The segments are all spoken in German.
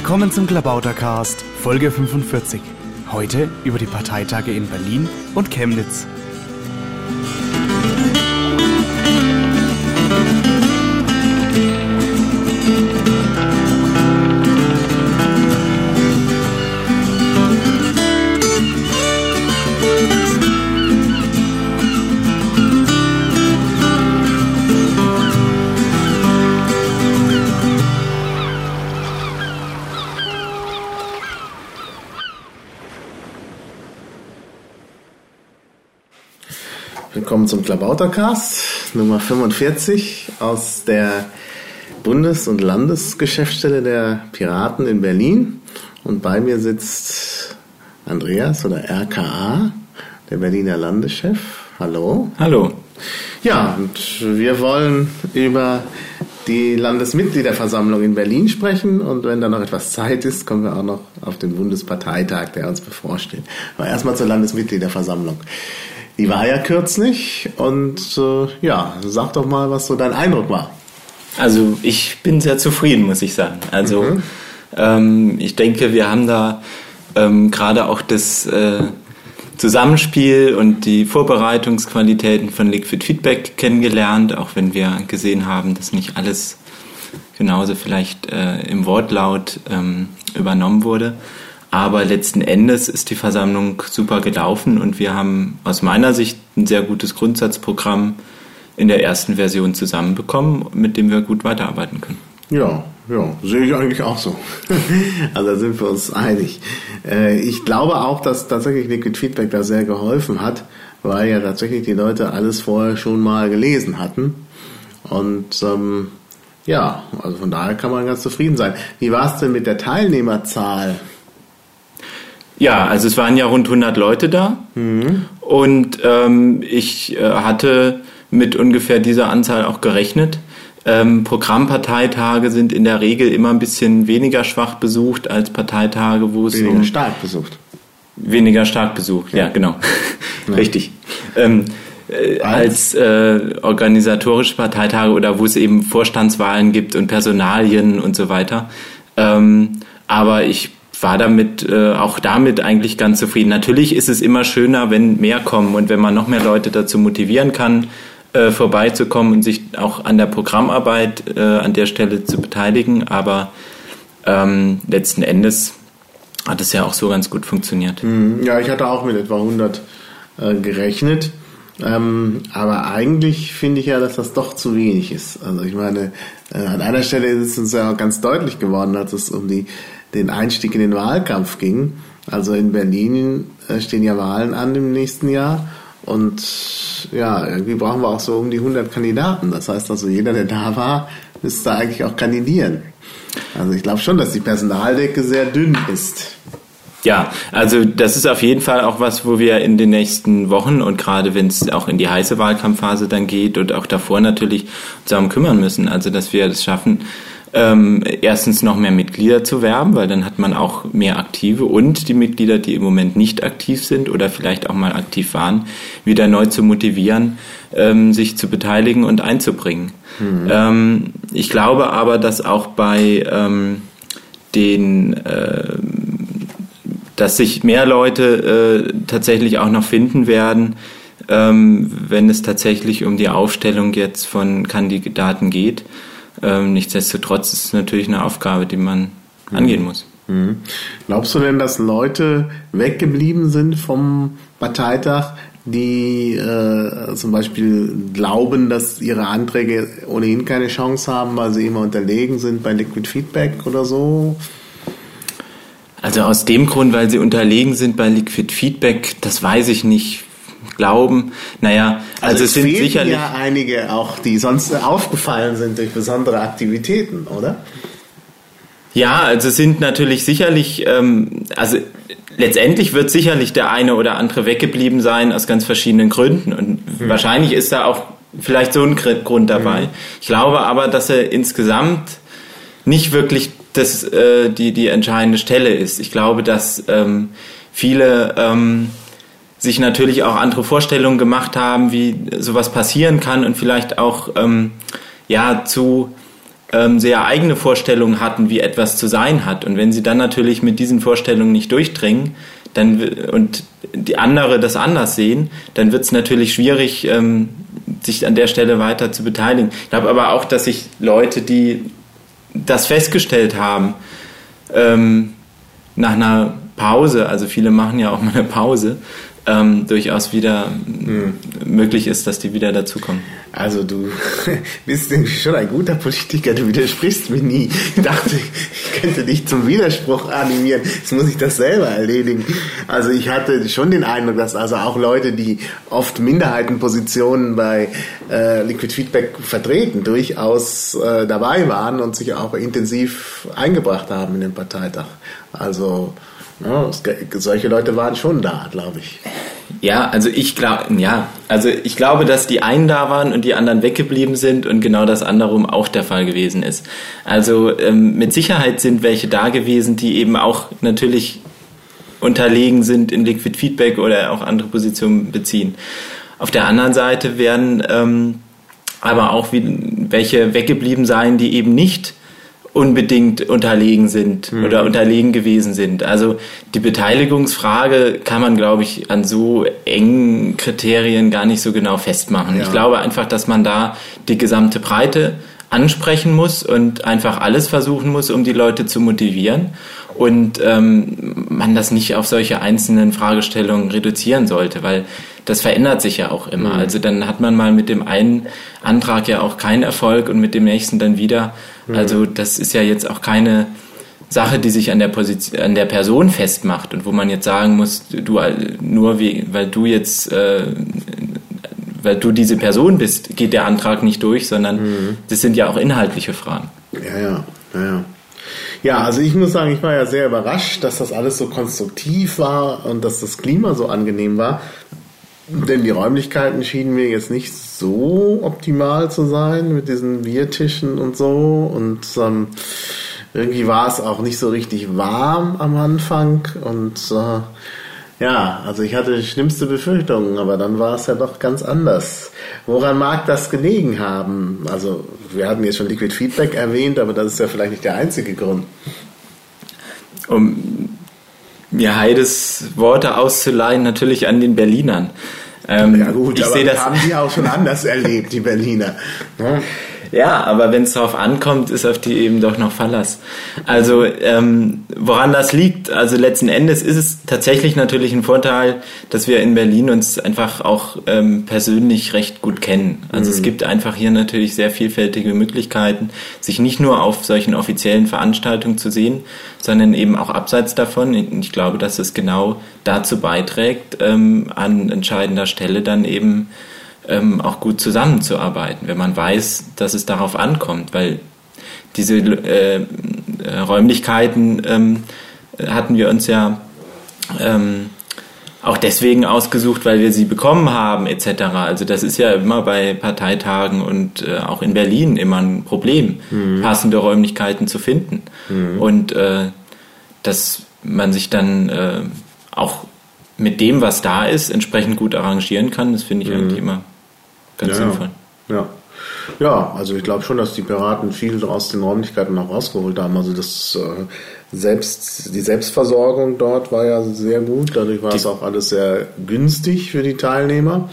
Willkommen zum Klabautercast, Folge 45. Heute über die Parteitage in Berlin und Chemnitz. Klabautercast Nummer 45 aus der Bundes- und Landesgeschäftsstelle der Piraten in Berlin. Und bei mir sitzt Andreas oder RKA, der Berliner Landeschef. Hallo. Hallo. Ja, und wir wollen über die Landesmitgliederversammlung in Berlin sprechen und wenn da noch etwas Zeit ist, kommen wir auch noch auf den Bundesparteitag, der uns bevorsteht. Aber erstmal zur Landesmitgliederversammlung. Die war ja kürzlich und äh, ja, sag doch mal, was so dein Eindruck war. Also ich bin sehr zufrieden, muss ich sagen. Also mhm. ähm, ich denke, wir haben da ähm, gerade auch das äh, Zusammenspiel und die Vorbereitungsqualitäten von Liquid Feedback kennengelernt, auch wenn wir gesehen haben, dass nicht alles genauso vielleicht äh, im Wortlaut ähm, übernommen wurde. Aber letzten Endes ist die Versammlung super gelaufen und wir haben aus meiner Sicht ein sehr gutes Grundsatzprogramm in der ersten Version zusammenbekommen, mit dem wir gut weiterarbeiten können. Ja, ja, sehe ich eigentlich auch so. also da sind wir uns einig. Äh, ich glaube auch, dass tatsächlich Liquid Feedback da sehr geholfen hat, weil ja tatsächlich die Leute alles vorher schon mal gelesen hatten. Und ähm, ja, also von daher kann man ganz zufrieden sein. Wie war es denn mit der Teilnehmerzahl? Ja, also es waren ja rund 100 Leute da mhm. und ähm, ich äh, hatte mit ungefähr dieser Anzahl auch gerechnet. Ähm, Programmparteitage sind in der Regel immer ein bisschen weniger schwach besucht als Parteitage, wo es weniger um stark besucht. Weniger stark besucht, ja, ja genau, ja. richtig. Ähm, äh, als äh, organisatorische Parteitage oder wo es eben Vorstandswahlen gibt und Personalien und so weiter. Ähm, aber ich war damit äh, auch damit eigentlich ganz zufrieden. Natürlich ist es immer schöner, wenn mehr kommen und wenn man noch mehr Leute dazu motivieren kann, äh, vorbeizukommen und sich auch an der Programmarbeit äh, an der Stelle zu beteiligen. Aber ähm, letzten Endes hat es ja auch so ganz gut funktioniert. Mhm. Ja, ich hatte auch mit etwa 100 äh, gerechnet. Ähm, aber eigentlich finde ich ja, dass das doch zu wenig ist. Also ich meine, äh, an einer Stelle ist es uns ja auch ganz deutlich geworden, als es um die den Einstieg in den Wahlkampf ging. Also in Berlin äh, stehen ja Wahlen an im nächsten Jahr. Und ja, irgendwie brauchen wir auch so um die 100 Kandidaten. Das heißt also, jeder, der da war, müsste eigentlich auch kandidieren. Also ich glaube schon, dass die Personaldecke sehr dünn ist. Ja, also das ist auf jeden Fall auch was, wo wir in den nächsten Wochen und gerade wenn es auch in die heiße Wahlkampfphase dann geht und auch davor natürlich darum kümmern müssen. Also dass wir es schaffen, ähm, erstens noch mehr Mitglieder zu werben, weil dann hat man auch mehr Aktive und die Mitglieder, die im Moment nicht aktiv sind oder vielleicht auch mal aktiv waren, wieder neu zu motivieren, ähm, sich zu beteiligen und einzubringen. Mhm. Ähm, ich glaube aber, dass auch bei ähm, den äh, dass sich mehr Leute äh, tatsächlich auch noch finden werden, ähm, wenn es tatsächlich um die Aufstellung jetzt von Kandidaten geht. Ähm, nichtsdestotrotz ist es natürlich eine Aufgabe, die man mhm. angehen muss. Mhm. Glaubst du denn, dass Leute weggeblieben sind vom Parteitag, die äh, zum Beispiel glauben, dass ihre Anträge ohnehin keine Chance haben, weil sie immer unterlegen sind bei Liquid Feedback oder so? Also aus dem Grund, weil sie unterlegen sind bei Liquid Feedback, das weiß ich nicht glauben. Naja, also, also es, sind sicherlich ja einige auch, die sonst aufgefallen sind durch besondere Aktivitäten, oder? Ja, also es sind natürlich sicherlich, ähm, also letztendlich wird sicherlich der eine oder andere weggeblieben sein aus ganz verschiedenen Gründen und hm. wahrscheinlich ist da auch vielleicht so ein Grund dabei. Hm. Ich glaube aber, dass er insgesamt nicht wirklich das, äh, die, die entscheidende Stelle ist. Ich glaube, dass ähm, viele ähm, sich natürlich auch andere Vorstellungen gemacht haben, wie sowas passieren kann und vielleicht auch ähm, ja zu ähm, sehr eigene Vorstellungen hatten, wie etwas zu sein hat. Und wenn sie dann natürlich mit diesen Vorstellungen nicht durchdringen, dann und die andere das anders sehen, dann wird es natürlich schwierig, ähm, sich an der Stelle weiter zu beteiligen. Ich glaube aber auch, dass sich Leute, die das festgestellt haben, ähm, nach einer Pause, also viele machen ja auch mal eine Pause, ähm, durchaus wieder hm. möglich ist, dass die wieder dazukommen. Also du bist schon ein guter Politiker, du widersprichst mir nie. Ich dachte, ich könnte dich zum Widerspruch animieren. Jetzt muss ich das selber erledigen. Also ich hatte schon den Eindruck, dass also auch Leute, die oft Minderheitenpositionen bei äh, Liquid Feedback vertreten, durchaus äh, dabei waren und sich auch intensiv eingebracht haben in den Parteitag. Also ja, solche Leute waren schon da, glaube ich. Ja, also ich glaube, ja, also ich glaube, dass die einen da waren und die anderen weggeblieben sind und genau das anderem auch der Fall gewesen ist. Also ähm, mit Sicherheit sind welche da gewesen, die eben auch natürlich unterlegen sind in Liquid Feedback oder auch andere Positionen beziehen. Auf der anderen Seite werden ähm, aber auch wie, welche weggeblieben sein, die eben nicht unbedingt unterlegen sind mhm. oder unterlegen gewesen sind. Also die Beteiligungsfrage kann man, glaube ich, an so engen Kriterien gar nicht so genau festmachen. Ja. Ich glaube einfach, dass man da die gesamte Breite ansprechen muss und einfach alles versuchen muss, um die Leute zu motivieren und ähm, man das nicht auf solche einzelnen Fragestellungen reduzieren sollte, weil das verändert sich ja auch immer. Mhm. Also dann hat man mal mit dem einen Antrag ja auch keinen Erfolg und mit dem nächsten dann wieder. Mhm. Also das ist ja jetzt auch keine Sache, die sich an der Position, an der Person festmacht und wo man jetzt sagen muss, du nur wie, weil du jetzt äh, weil du diese Person bist, geht der Antrag nicht durch, sondern mhm. das sind ja auch inhaltliche Fragen. Ja, ja, ja, ja. Ja, also ich muss sagen, ich war ja sehr überrascht, dass das alles so konstruktiv war und dass das Klima so angenehm war. Denn die Räumlichkeiten schienen mir jetzt nicht so optimal zu sein mit diesen Biertischen und so. Und ähm, irgendwie war es auch nicht so richtig warm am Anfang. Und äh, ja, also ich hatte schlimmste Befürchtungen, aber dann war es ja doch ganz anders. Woran mag das gelegen haben? Also wir hatten jetzt schon Liquid Feedback erwähnt, aber das ist ja vielleicht nicht der einzige Grund. Um mir Heides Worte auszuleihen, natürlich an den Berlinern. Ähm, ja gut, ich aber das haben die auch schon anders erlebt, die Berliner. Ja. Ja, aber wenn es darauf ankommt, ist auf die eben doch noch Verlass. Also ähm, woran das liegt, also letzten Endes ist es tatsächlich natürlich ein Vorteil, dass wir in Berlin uns einfach auch ähm, persönlich recht gut kennen. Also mhm. es gibt einfach hier natürlich sehr vielfältige Möglichkeiten, sich nicht nur auf solchen offiziellen Veranstaltungen zu sehen, sondern eben auch abseits davon. Ich glaube, dass es genau dazu beiträgt, ähm, an entscheidender Stelle dann eben ähm, auch gut zusammenzuarbeiten, wenn man weiß, dass es darauf ankommt, weil diese äh, Räumlichkeiten ähm, hatten wir uns ja ähm, auch deswegen ausgesucht, weil wir sie bekommen haben etc. Also das ist ja immer bei Parteitagen und äh, auch in Berlin immer ein Problem, mhm. passende Räumlichkeiten zu finden. Mhm. Und äh, dass man sich dann äh, auch mit dem, was da ist, entsprechend gut arrangieren kann, das finde ich mhm. eigentlich immer Ganz ja, sinnvoll. Ja. Ja, also ich glaube schon, dass die Piraten viel aus den Räumlichkeiten noch rausgeholt haben. Also das äh, selbst die Selbstversorgung dort war ja sehr gut. Dadurch war die es auch alles sehr günstig für die Teilnehmer.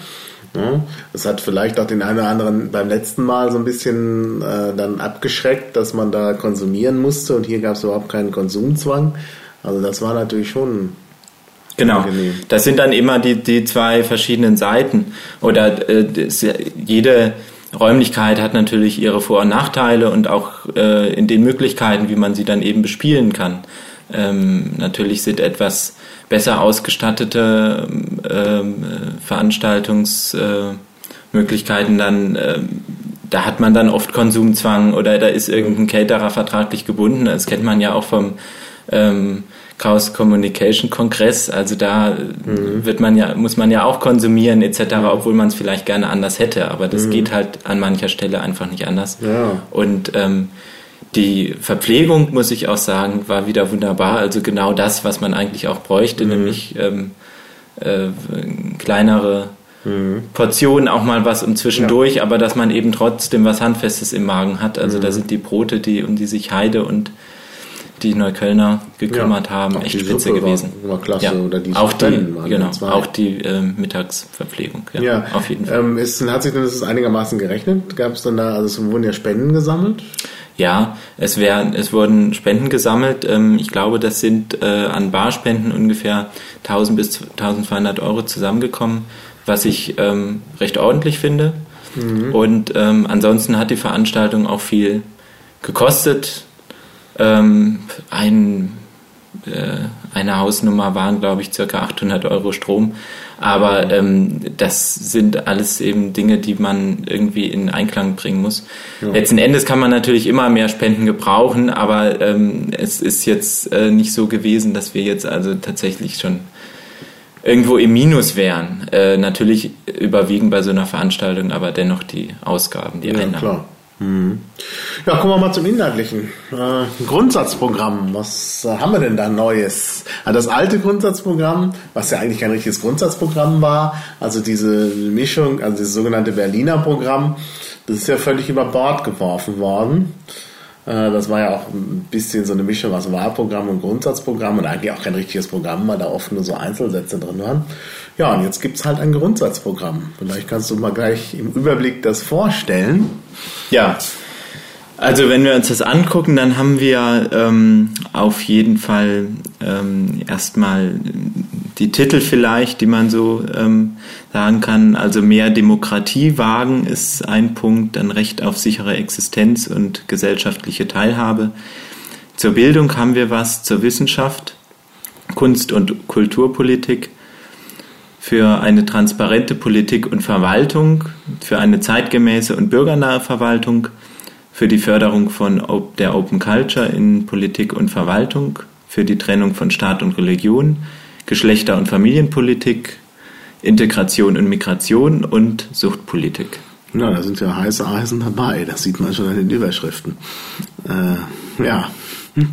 Ja, das hat vielleicht auch den einen oder anderen beim letzten Mal so ein bisschen äh, dann abgeschreckt, dass man da konsumieren musste und hier gab es überhaupt keinen Konsumzwang. Also das war natürlich schon Genau. Angenehm. Das sind dann immer die, die zwei verschiedenen Seiten. Oder äh, das, jede Räumlichkeit hat natürlich ihre Vor- und Nachteile und auch äh, in den Möglichkeiten, wie man sie dann eben bespielen kann. Ähm, natürlich sind etwas besser ausgestattete ähm, Veranstaltungsmöglichkeiten äh, dann, äh, da hat man dann oft Konsumzwang oder da ist irgendein Caterer vertraglich gebunden. Das kennt man ja auch vom ähm, Chaos Communication Kongress. Also da mhm. wird man ja, muss man ja auch konsumieren etc., mhm. obwohl man es vielleicht gerne anders hätte. Aber das mhm. geht halt an mancher Stelle einfach nicht anders. Ja. Und ähm, die Verpflegung, muss ich auch sagen, war wieder wunderbar. Also genau das, was man eigentlich auch bräuchte, mhm. nämlich ähm, äh, kleinere mhm. Portion auch mal was um zwischendurch, ja. aber dass man eben trotzdem was Handfestes im Magen hat. Also mhm. da sind die Brote, die, um die sich Heide und die Neuköllner gekümmert ja, haben, echt spitze Suppe gewesen. War, war klasse. Ja, oder die auch die, genau, auch die äh, Mittagsverpflegung. Ja, ja, auf jeden Fall. Ähm, ist, hat sich denn das einigermaßen gerechnet? Gab es dann da, also es wurden ja Spenden gesammelt? Ja, es, wär, es wurden Spenden gesammelt. Ähm, ich glaube, das sind äh, an Barspenden ungefähr 1000 bis 1200 Euro zusammengekommen, was ich ähm, recht ordentlich finde. Mhm. Und ähm, ansonsten hat die Veranstaltung auch viel gekostet. Ähm, ein, äh, eine Hausnummer waren, glaube ich, circa 800 Euro Strom. Aber ähm, das sind alles eben Dinge, die man irgendwie in Einklang bringen muss. Ja. Letzten Endes kann man natürlich immer mehr Spenden gebrauchen, aber ähm, es ist jetzt äh, nicht so gewesen, dass wir jetzt also tatsächlich schon irgendwo im Minus wären. Äh, natürlich überwiegen bei so einer Veranstaltung aber dennoch die Ausgaben, die ja, Einnahmen. Klar. Mhm. Ja, kommen wir mal zum Inhaltlichen. Äh, Grundsatzprogramm, was äh, haben wir denn da Neues? Das alte Grundsatzprogramm, was ja eigentlich kein richtiges Grundsatzprogramm war, also diese Mischung, also das sogenannte Berliner Programm, das ist ja völlig über Bord geworfen worden. Äh, das war ja auch ein bisschen so eine Mischung aus Wahlprogramm und Grundsatzprogramm und eigentlich auch kein richtiges Programm, weil da oft nur so Einzelsätze drin waren. Ja, und jetzt gibt's halt ein Grundsatzprogramm. Vielleicht kannst du mal gleich im Überblick das vorstellen. Ja, also wenn wir uns das angucken, dann haben wir ähm, auf jeden Fall ähm, erstmal die Titel vielleicht, die man so ähm, sagen kann. Also mehr Demokratie wagen ist ein Punkt, dann Recht auf sichere Existenz und gesellschaftliche Teilhabe. Zur Bildung haben wir was, zur Wissenschaft, Kunst- und Kulturpolitik, für eine transparente Politik und Verwaltung, für eine zeitgemäße und bürgernahe Verwaltung, für die Förderung von der Open Culture in Politik und Verwaltung, für die Trennung von Staat und Religion, Geschlechter- und Familienpolitik, Integration und Migration und Suchtpolitik. Ja, da sind ja heiße Eisen dabei, das sieht man schon an den Überschriften. Äh, ja.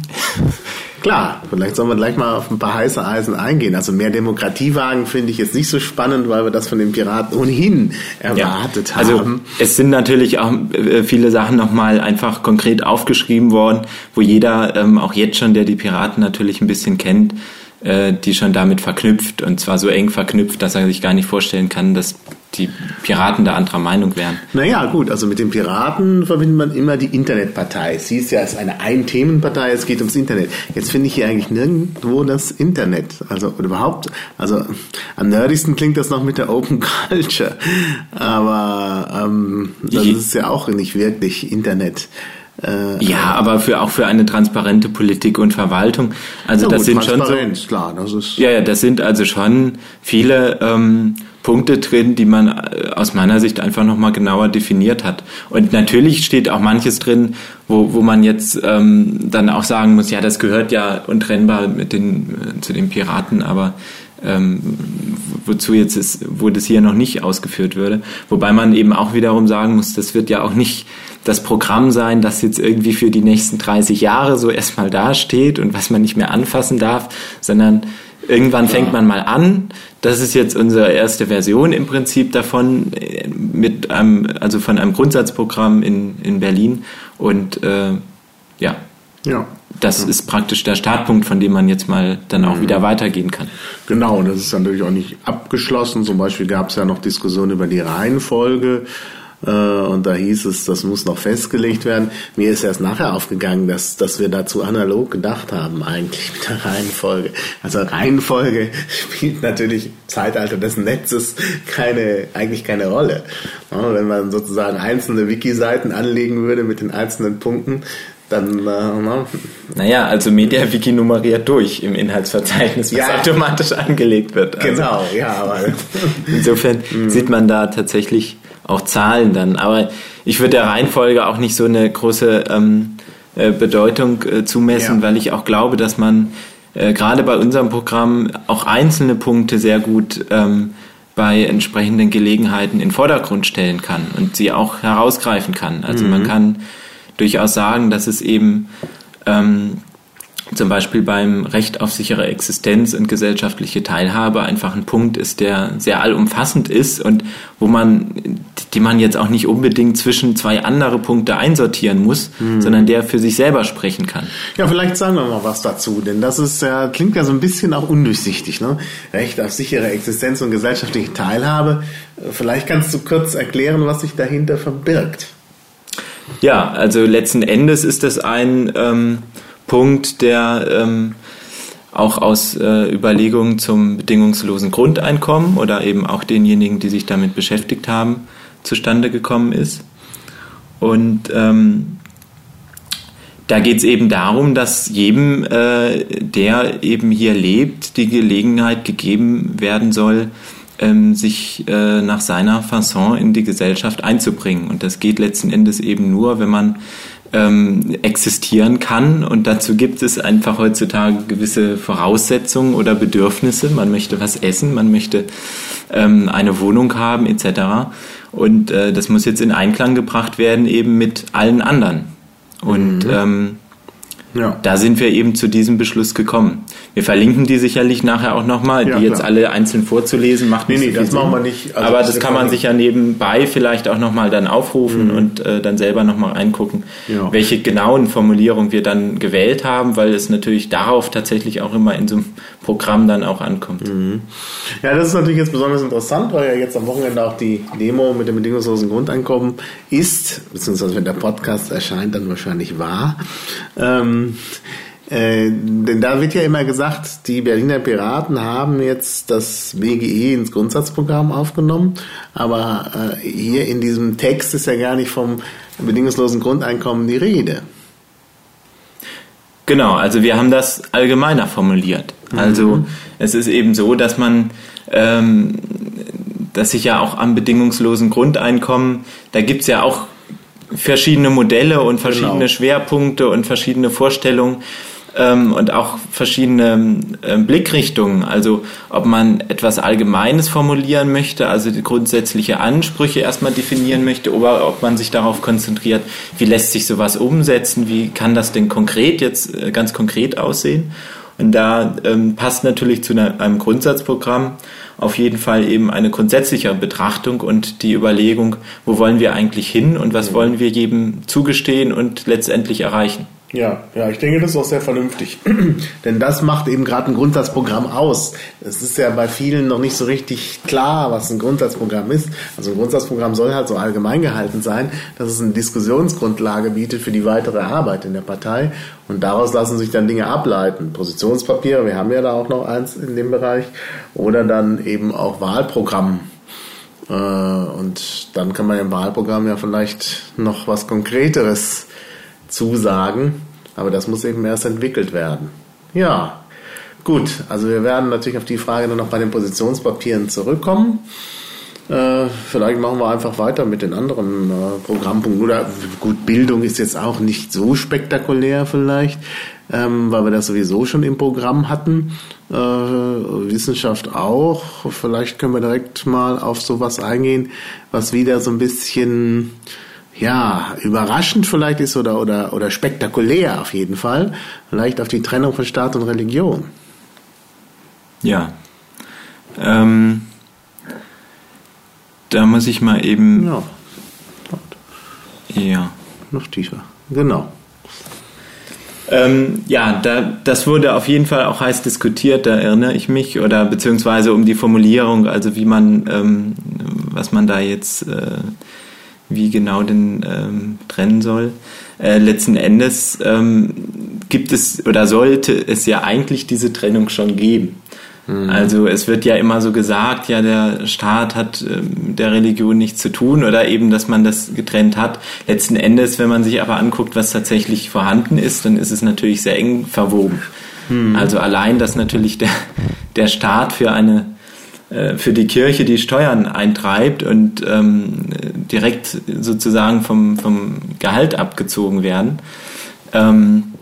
Klar, vielleicht sollen wir gleich mal auf ein paar heiße Eisen eingehen. Also mehr Demokratiewagen finde ich jetzt nicht so spannend, weil wir das von den Piraten ohnehin erwartet ja, also haben. Es sind natürlich auch äh, viele Sachen nochmal einfach konkret aufgeschrieben worden, wo jeder, ähm, auch jetzt schon, der die Piraten natürlich ein bisschen kennt, äh, die schon damit verknüpft und zwar so eng verknüpft, dass er sich gar nicht vorstellen kann, dass die Piraten da anderer Meinung wären. Naja, gut, also mit den Piraten verbindet man immer die Internetpartei. Sie ist ja als eine Ein-Themen-Partei, es geht ums Internet. Jetzt finde ich hier eigentlich nirgendwo das Internet. Also überhaupt, also am nerdigsten klingt das noch mit der Open Culture. Aber ähm, das ist ja auch nicht wirklich Internet. Äh, ja, aber für auch für eine transparente Politik und Verwaltung. Also das gut, sind schon so. Klar, das ist ja, ja, das sind also schon viele ähm, Punkte drin, die man äh, aus meiner Sicht einfach nochmal genauer definiert hat. Und natürlich steht auch manches drin, wo, wo man jetzt ähm, dann auch sagen muss, ja, das gehört ja untrennbar mit den, äh, zu den Piraten, aber ähm, wozu jetzt ist, wo das hier noch nicht ausgeführt würde. Wobei man eben auch wiederum sagen muss, das wird ja auch nicht das Programm sein, das jetzt irgendwie für die nächsten 30 Jahre so erstmal dasteht und was man nicht mehr anfassen darf, sondern irgendwann ja. fängt man mal an. Das ist jetzt unsere erste Version im Prinzip davon, äh, mit einem, also von einem Grundsatzprogramm in, in Berlin. Und äh, ja. Ja. Das ja. ist praktisch der Startpunkt, von dem man jetzt mal dann auch mhm. wieder weitergehen kann. Genau, und das ist natürlich auch nicht abgeschlossen. Zum Beispiel gab es ja noch Diskussionen über die Reihenfolge. Äh, und da hieß es, das muss noch festgelegt werden. Mir ist erst nachher aufgegangen, dass, dass wir dazu analog gedacht haben, eigentlich mit der Reihenfolge. Also Reihenfolge spielt natürlich im Zeitalter des Netzes keine, eigentlich keine Rolle. Wenn man sozusagen einzelne Wiki-Seiten anlegen würde mit den einzelnen Punkten, dann, äh, na. Naja, also MediaWiki nummeriert durch im Inhaltsverzeichnis, was ja. automatisch angelegt wird. Also genau, ja, aber. Insofern mhm. sieht man da tatsächlich auch Zahlen dann. Aber ich würde der Reihenfolge auch nicht so eine große ähm, äh, Bedeutung äh, zumessen, ja. weil ich auch glaube, dass man äh, gerade bei unserem Programm auch einzelne Punkte sehr gut ähm, bei entsprechenden Gelegenheiten in Vordergrund stellen kann und sie auch herausgreifen kann. Also mhm. man kann durchaus sagen, dass es eben ähm, zum Beispiel beim Recht auf sichere Existenz und gesellschaftliche Teilhabe einfach ein Punkt ist, der sehr allumfassend ist und wo man, die man jetzt auch nicht unbedingt zwischen zwei andere Punkte einsortieren muss, mhm. sondern der für sich selber sprechen kann. Ja, vielleicht sagen wir mal was dazu, denn das ist ja, klingt ja so ein bisschen auch undurchsichtig, ne? Recht auf sichere Existenz und gesellschaftliche Teilhabe. Vielleicht kannst du kurz erklären, was sich dahinter verbirgt. Ja, also letzten Endes ist das ein ähm, Punkt, der ähm, auch aus äh, Überlegungen zum bedingungslosen Grundeinkommen oder eben auch denjenigen, die sich damit beschäftigt haben, zustande gekommen ist. Und ähm, da geht es eben darum, dass jedem, äh, der eben hier lebt, die Gelegenheit gegeben werden soll, ähm, sich äh, nach seiner Fasson in die Gesellschaft einzubringen. Und das geht letzten Endes eben nur, wenn man ähm, existieren kann. Und dazu gibt es einfach heutzutage gewisse Voraussetzungen oder Bedürfnisse. Man möchte was essen, man möchte ähm, eine Wohnung haben etc. Und äh, das muss jetzt in Einklang gebracht werden eben mit allen anderen. Und mhm. ähm, ja. Da sind wir eben zu diesem Beschluss gekommen. Wir verlinken die sicherlich nachher auch nochmal, ja, die jetzt alle einzeln vorzulesen, macht nicht nee, nee, so das Sinn. machen wir nicht. Also Aber das kann man sich ja nebenbei vielleicht auch nochmal dann aufrufen mhm. und äh, dann selber nochmal reingucken, ja. welche genauen Formulierungen wir dann gewählt haben, weil es natürlich darauf tatsächlich auch immer in so einem Programm dann auch ankommt. Mhm. Ja, das ist natürlich jetzt besonders interessant, weil ja jetzt am Wochenende auch die Demo mit dem bedingungslosen Grundeinkommen ist, beziehungsweise wenn der Podcast erscheint, dann wahrscheinlich war. Ähm, äh, denn da wird ja immer gesagt, die Berliner Piraten haben jetzt das BGE ins Grundsatzprogramm aufgenommen, aber äh, hier in diesem Text ist ja gar nicht vom bedingungslosen Grundeinkommen die Rede. Genau, also wir haben das allgemeiner formuliert. Also mhm. es ist eben so, dass man, ähm, dass sich ja auch am bedingungslosen Grundeinkommen, da gibt es ja auch verschiedene Modelle und verschiedene genau. Schwerpunkte und verschiedene Vorstellungen ähm, und auch verschiedene äh, Blickrichtungen. Also ob man etwas Allgemeines formulieren möchte, also die grundsätzliche Ansprüche erstmal definieren möchte, oder ob man sich darauf konzentriert, wie lässt sich sowas umsetzen, wie kann das denn konkret jetzt äh, ganz konkret aussehen. Und da ähm, passt natürlich zu einem Grundsatzprogramm auf jeden Fall eben eine grundsätzliche Betrachtung und die Überlegung, wo wollen wir eigentlich hin und was wollen wir jedem zugestehen und letztendlich erreichen. Ja, ja, ich denke, das ist auch sehr vernünftig. Denn das macht eben gerade ein Grundsatzprogramm aus. Es ist ja bei vielen noch nicht so richtig klar, was ein Grundsatzprogramm ist. Also ein Grundsatzprogramm soll halt so allgemein gehalten sein, dass es eine Diskussionsgrundlage bietet für die weitere Arbeit in der Partei. Und daraus lassen sich dann Dinge ableiten. Positionspapiere, wir haben ja da auch noch eins in dem Bereich. Oder dann eben auch Wahlprogramm. Äh, und dann kann man im Wahlprogramm ja vielleicht noch was Konkreteres zusagen. Aber das muss eben erst entwickelt werden. Ja, gut. Also wir werden natürlich auf die Frage dann noch bei den Positionspapieren zurückkommen. Äh, vielleicht machen wir einfach weiter mit den anderen äh, Programmpunkten. Oder gut, Bildung ist jetzt auch nicht so spektakulär vielleicht, ähm, weil wir das sowieso schon im Programm hatten. Äh, Wissenschaft auch. Vielleicht können wir direkt mal auf sowas eingehen, was wieder so ein bisschen ja, überraschend vielleicht ist oder, oder, oder spektakulär auf jeden Fall, vielleicht auf die Trennung von Staat und Religion. Ja. Ähm, da muss ich mal eben. Ja. Ja. Noch tiefer. Genau. Ähm, ja, da, das wurde auf jeden Fall auch heiß diskutiert, da erinnere ich mich, oder beziehungsweise um die Formulierung, also wie man, ähm, was man da jetzt äh, wie genau denn ähm, trennen soll. Äh, letzten Endes ähm, gibt es oder sollte es ja eigentlich diese Trennung schon geben. Mhm. Also es wird ja immer so gesagt, ja, der Staat hat äh, mit der Religion nichts zu tun oder eben, dass man das getrennt hat. Letzten Endes, wenn man sich aber anguckt, was tatsächlich vorhanden ist, dann ist es natürlich sehr eng verwoben. Mhm. Also allein, dass natürlich der, der Staat für eine für die Kirche die Steuern eintreibt und ähm, direkt sozusagen vom, vom Gehalt abgezogen werden. Ähm,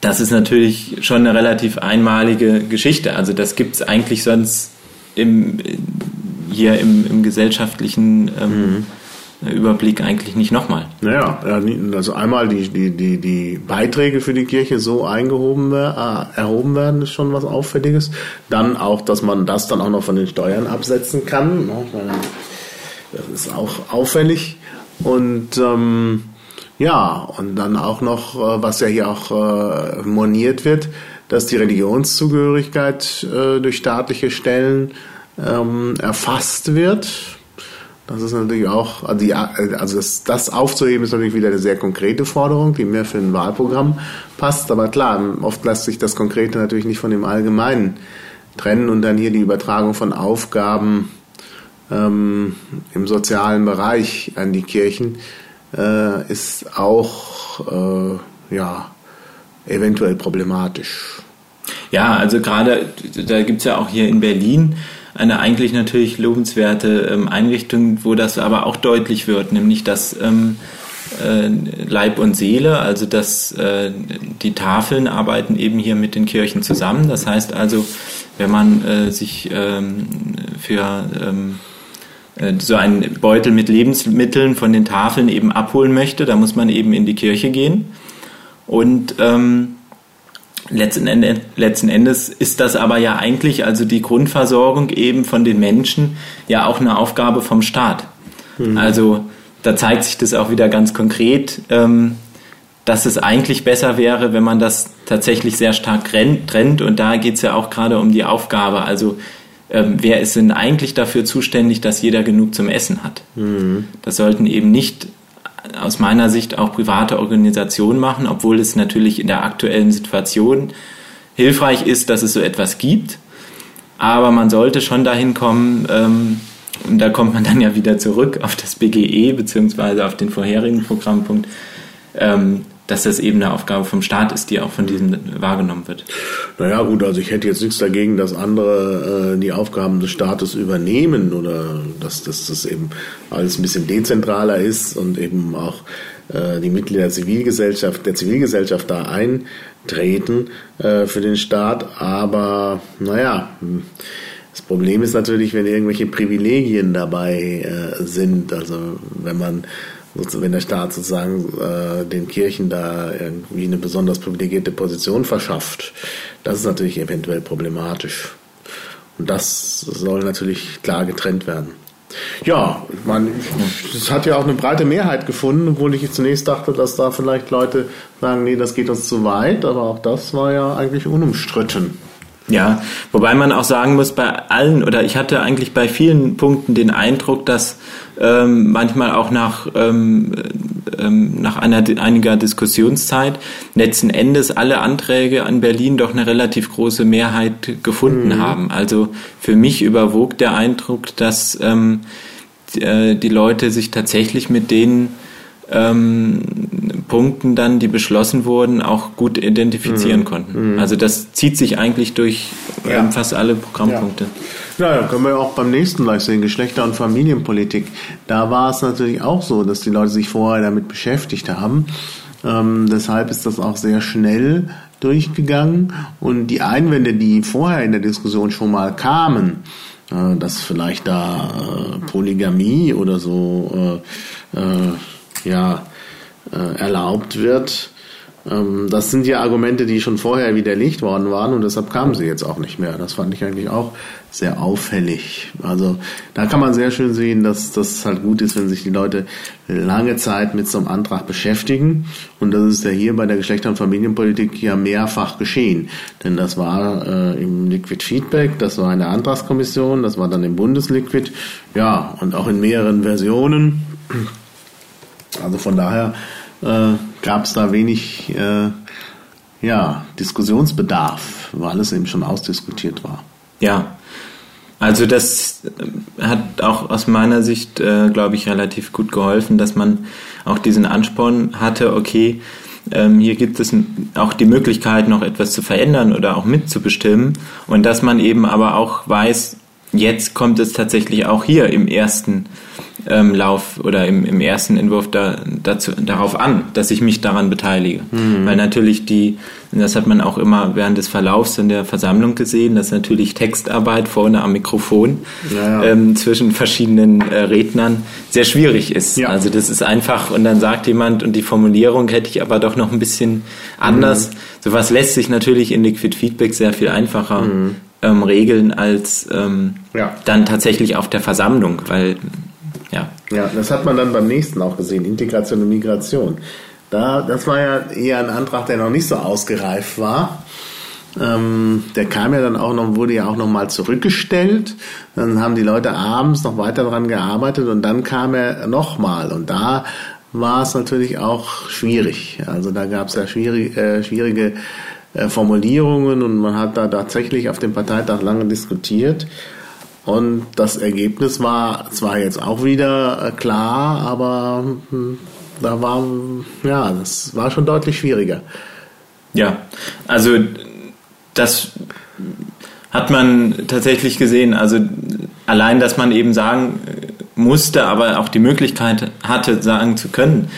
das ist natürlich schon eine relativ einmalige Geschichte. Also das gibt es eigentlich sonst im, hier im, im gesellschaftlichen ähm, mhm. Überblick eigentlich nicht nochmal. Naja, also einmal die, die, die, die Beiträge für die Kirche so eingehoben äh, erhoben werden, ist schon was Auffälliges. Dann auch, dass man das dann auch noch von den Steuern absetzen kann. Ne? Das ist auch auffällig. Und ähm, ja, und dann auch noch, äh, was ja hier auch äh, moniert wird, dass die Religionszugehörigkeit äh, durch staatliche Stellen ähm, erfasst wird. Das ist natürlich auch, also, die, also das, das, aufzuheben ist natürlich wieder eine sehr konkrete Forderung, die mehr für ein Wahlprogramm passt. Aber klar, oft lässt sich das Konkrete natürlich nicht von dem Allgemeinen trennen und dann hier die Übertragung von Aufgaben ähm, im sozialen Bereich an die Kirchen äh, ist auch äh, ja, eventuell problematisch. Ja, also gerade, da gibt es ja auch hier in Berlin eine eigentlich natürlich lobenswerte ähm, Einrichtung, wo das aber auch deutlich wird, nämlich dass ähm, äh, Leib und Seele, also dass äh, die Tafeln arbeiten eben hier mit den Kirchen zusammen. Das heißt also, wenn man äh, sich ähm, für so einen Beutel mit Lebensmitteln von den Tafeln eben abholen möchte, da muss man eben in die Kirche gehen. Und ähm, letzten, Ende, letzten Endes ist das aber ja eigentlich, also die Grundversorgung eben von den Menschen, ja auch eine Aufgabe vom Staat. Mhm. Also da zeigt sich das auch wieder ganz konkret, ähm, dass es eigentlich besser wäre, wenn man das tatsächlich sehr stark trennt. Und da geht es ja auch gerade um die Aufgabe. Also ähm, wer ist denn eigentlich dafür zuständig, dass jeder genug zum Essen hat? Mhm. Das sollten eben nicht aus meiner Sicht auch private Organisationen machen, obwohl es natürlich in der aktuellen Situation hilfreich ist, dass es so etwas gibt. Aber man sollte schon dahin kommen, ähm, und da kommt man dann ja wieder zurück auf das BGE beziehungsweise auf den vorherigen Programmpunkt, ähm, dass das eben eine Aufgabe vom Staat ist, die auch von diesem wahrgenommen wird. Naja gut, also ich hätte jetzt nichts dagegen, dass andere äh, die Aufgaben des Staates übernehmen oder dass, dass das eben alles ein bisschen dezentraler ist und eben auch äh, die Mitglieder der Zivilgesellschaft, der Zivilgesellschaft da eintreten äh, für den Staat. Aber naja, das Problem ist natürlich, wenn irgendwelche Privilegien dabei äh, sind. Also wenn man wenn der Staat sozusagen äh, den Kirchen da irgendwie eine besonders privilegierte Position verschafft, das ist natürlich eventuell problematisch. Und das soll natürlich klar getrennt werden. Ja, meine, es hat ja auch eine breite Mehrheit gefunden, obwohl ich zunächst dachte, dass da vielleicht Leute sagen, nee, das geht uns zu weit, aber auch das war ja eigentlich unumstritten. Ja, wobei man auch sagen muss, bei allen oder ich hatte eigentlich bei vielen Punkten den Eindruck, dass ähm, manchmal auch nach, ähm, ähm, nach einer, einiger Diskussionszeit letzten Endes alle Anträge an Berlin doch eine relativ große Mehrheit gefunden mhm. haben. Also für mich überwog der Eindruck, dass ähm, die, äh, Leute sich tatsächlich mit denen ähm, Punkten dann, die beschlossen wurden, auch gut identifizieren mhm. konnten. Mhm. Also das zieht sich eigentlich durch ja. ähm, fast alle Programmpunkte. Ja. ja, können wir auch beim nächsten gleich sehen, Geschlechter- und Familienpolitik. Da war es natürlich auch so, dass die Leute sich vorher damit beschäftigt haben. Ähm, deshalb ist das auch sehr schnell durchgegangen. Und die Einwände, die vorher in der Diskussion schon mal kamen, äh, dass vielleicht da äh, Polygamie oder so äh, äh ja, äh, erlaubt wird. Ähm, das sind ja Argumente, die schon vorher widerlegt worden waren und deshalb kamen sie jetzt auch nicht mehr. Das fand ich eigentlich auch sehr auffällig. Also da kann man sehr schön sehen, dass das halt gut ist, wenn sich die Leute lange Zeit mit so einem Antrag beschäftigen. Und das ist ja hier bei der Geschlechter- und Familienpolitik ja mehrfach geschehen. Denn das war äh, im Liquid Feedback, das war in der Antragskommission, das war dann im Bundesliquid, ja, und auch in mehreren Versionen. Also von daher äh, gab es da wenig äh, ja, Diskussionsbedarf, weil alles eben schon ausdiskutiert war. Ja, also das äh, hat auch aus meiner Sicht, äh, glaube ich, relativ gut geholfen, dass man auch diesen Ansporn hatte, okay, ähm, hier gibt es auch die Möglichkeit, noch etwas zu verändern oder auch mitzubestimmen und dass man eben aber auch weiß, jetzt kommt es tatsächlich auch hier im ersten ähm, Lauf oder im, im ersten Entwurf da, dazu, darauf an, dass ich mich daran beteilige. Mhm. Weil natürlich die, das hat man auch immer während des Verlaufs in der Versammlung gesehen, dass natürlich Textarbeit vorne am Mikrofon ja, ja. Ähm, zwischen verschiedenen äh, Rednern sehr schwierig ist. Ja. Also das ist einfach, und dann sagt jemand, und die Formulierung hätte ich aber doch noch ein bisschen anders. Mhm. Sowas lässt sich natürlich in Liquid Feedback sehr viel einfacher mhm. ähm, regeln als ähm, dann tatsächlich auf der Versammlung, weil ja. Das hat man dann beim nächsten auch gesehen, Integration und Migration. Da, das war ja eher ein Antrag, der noch nicht so ausgereift war. Ähm, der kam ja dann auch noch, wurde ja auch noch mal zurückgestellt. Dann haben die Leute abends noch weiter daran gearbeitet und dann kam er noch mal und da war es natürlich auch schwierig. Also da gab es ja schwierig, äh, schwierige äh, Formulierungen und man hat da tatsächlich auf dem Parteitag lange diskutiert. Und das Ergebnis war zwar jetzt auch wieder äh, klar, aber hm, da war, ja, das war schon deutlich schwieriger. Ja, also das hat man tatsächlich gesehen. Also allein, dass man eben sagen musste, aber auch die Möglichkeit hatte, sagen zu können,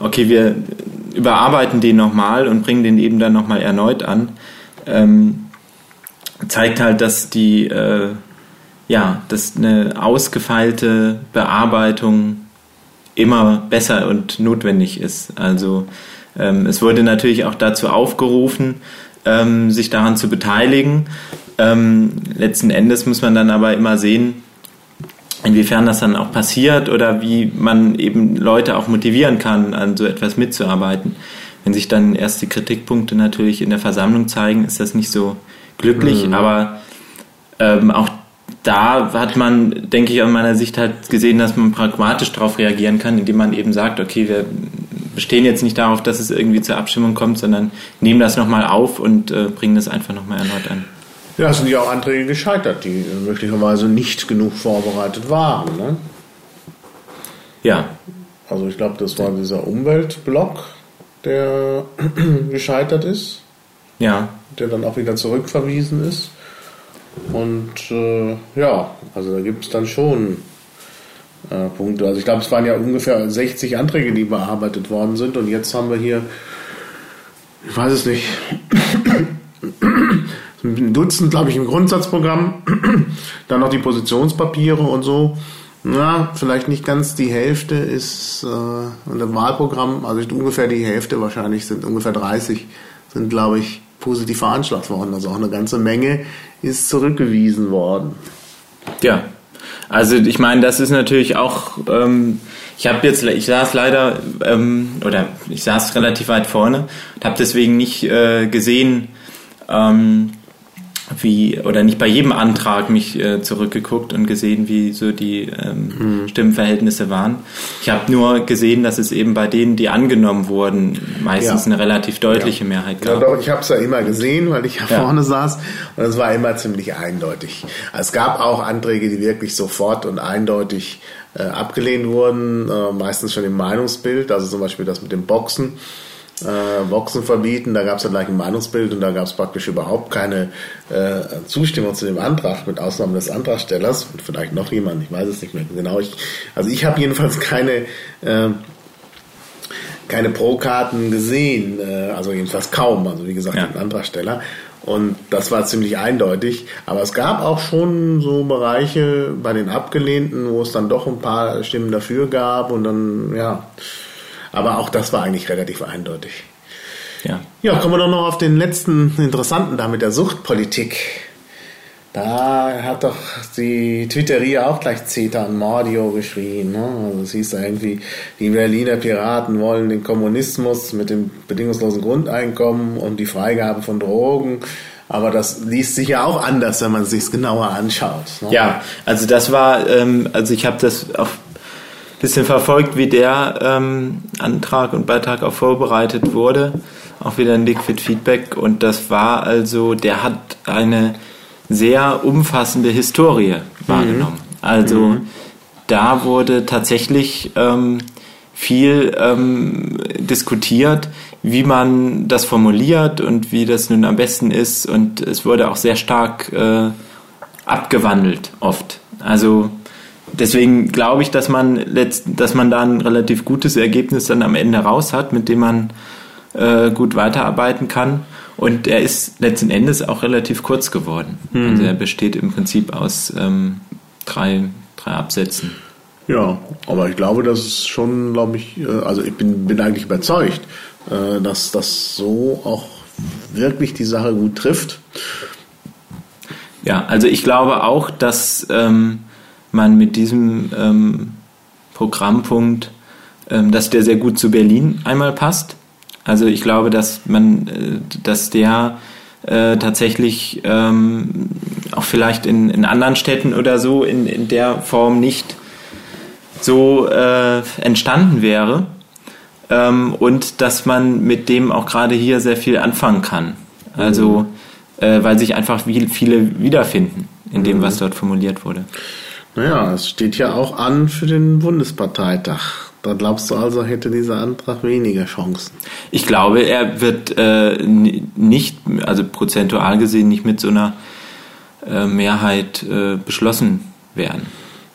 okay, wir überarbeiten den nochmal und bringen den eben dann nochmal erneut an, ähm, zeigt halt, dass die äh, ja, dass eine ausgefeilte Bearbeitung immer besser und notwendig ist. Also ähm, es wurde natürlich auch dazu aufgerufen, ähm, sich daran zu beteiligen. Ähm, letzten Endes muss man dann aber immer sehen, inwiefern das dann auch passiert oder wie man eben Leute auch motivieren kann, an so etwas mitzuarbeiten. Wenn sich dann erste Kritikpunkte natürlich in der Versammlung zeigen, ist das nicht so glücklich, mhm. aber ähm, auch da hat man, denke ich, aus meiner Sicht halt gesehen, dass man pragmatisch darauf reagieren kann, indem man eben sagt, okay, wir bestehen jetzt nicht darauf, dass es irgendwie zur Abstimmung kommt, sondern nehmen das nochmal auf und äh, bringen das einfach nochmal erneut an. Ja, es sind ja auch Anträge gescheitert, die möglicherweise nicht genug vorbereitet waren. Ne? Ja. Also ich glaube, das war dieser Umweltblock, der gescheitert ist. Ja. Der dann auch wieder zurückverwiesen ist. Und äh, ja, also da gibt es dann schon äh, Punkte. Also ich glaube, es waren ja ungefähr 60 Anträge, die bearbeitet worden sind. Und jetzt haben wir hier, ich weiß es nicht, ein Dutzend, glaube ich, im Grundsatzprogramm. dann noch die Positionspapiere und so. Ja, vielleicht nicht ganz die Hälfte ist äh, in dem Wahlprogramm, also ungefähr die Hälfte wahrscheinlich sind ungefähr 30 sind, glaube ich, positiv veranschlagt worden. Also auch eine ganze Menge ist zurückgewiesen worden. Ja, also ich meine, das ist natürlich auch. Ähm, ich habe jetzt, ich saß leider ähm, oder ich saß relativ weit vorne und habe deswegen nicht äh, gesehen, ähm, wie oder nicht bei jedem Antrag mich äh, zurückgeguckt und gesehen, wie so die ähm, mhm. Stimmenverhältnisse waren. Ich habe nur gesehen, dass es eben bei denen, die angenommen wurden, meistens ja. eine relativ deutliche ja. Mehrheit gab. Ja, doch, ich habe es ja immer gesehen, weil ich ja, vorne saß und es war immer ziemlich eindeutig. Es gab auch Anträge, die wirklich sofort und eindeutig äh, abgelehnt wurden, äh, meistens schon im Meinungsbild, also zum Beispiel das mit dem Boxen äh, Boxen verbieten. Da gab es ja gleich ein Meinungsbild und da gab es praktisch überhaupt keine äh, Zustimmung zu dem Antrag, mit Ausnahme des Antragstellers und vielleicht noch jemand, ich weiß es nicht mehr genau. Ich, also ich habe jedenfalls keine, äh, keine Pro-Karten gesehen, äh, also jedenfalls kaum, also wie gesagt, ja. den Antragsteller. Und das war ziemlich eindeutig. Aber es gab auch schon so Bereiche bei den Abgelehnten, wo es dann doch ein paar Stimmen dafür gab und dann, ja, aber auch das war eigentlich relativ eindeutig. Ja. Ja, kommen wir doch noch auf den letzten interessanten da mit der Suchtpolitik. Da hat doch die Twitteria auch gleich Zeta und Mordio geschrien. Ne? Also es hieß da irgendwie, die Berliner Piraten wollen den Kommunismus mit dem bedingungslosen Grundeinkommen und die Freigabe von Drogen. Aber das liest sich ja auch anders, wenn man es sich genauer anschaut. Ne? Ja, also das war, ähm, also ich habe das auf bisschen verfolgt, wie der ähm, Antrag und Beitrag auch vorbereitet wurde. Auch wieder ein Liquid Feedback. Und das war also, der hat eine sehr umfassende Historie wahrgenommen. Mhm. Also mhm. da wurde tatsächlich ähm, viel ähm, diskutiert, wie man das formuliert und wie das nun am besten ist. Und es wurde auch sehr stark äh, abgewandelt oft. Also deswegen glaube ich, dass man letzt, dass man da ein relativ gutes Ergebnis dann am Ende raus hat, mit dem man äh, gut weiterarbeiten kann. Und er ist letzten Endes auch relativ kurz geworden. Mhm. Also er besteht im Prinzip aus ähm, drei, drei Absätzen. Ja, aber ich glaube, das ist schon, glaube ich, äh, also ich bin, bin eigentlich überzeugt, äh, dass das so auch wirklich die Sache gut trifft. Ja, also ich glaube auch, dass ähm, man mit diesem ähm, Programmpunkt, ähm, dass der sehr gut zu Berlin einmal passt. Also ich glaube, dass man, äh, dass der äh, tatsächlich ähm, auch vielleicht in, in anderen Städten oder so in, in der Form nicht so äh, entstanden wäre ähm, und dass man mit dem auch gerade hier sehr viel anfangen kann. Also mhm. äh, weil sich einfach viele wiederfinden in dem, mhm. was dort formuliert wurde. Naja, es steht ja auch an für den Bundesparteitag. Da glaubst du also, hätte dieser Antrag weniger Chancen? Ich glaube, er wird äh, nicht, also prozentual gesehen, nicht mit so einer äh, Mehrheit äh, beschlossen werden.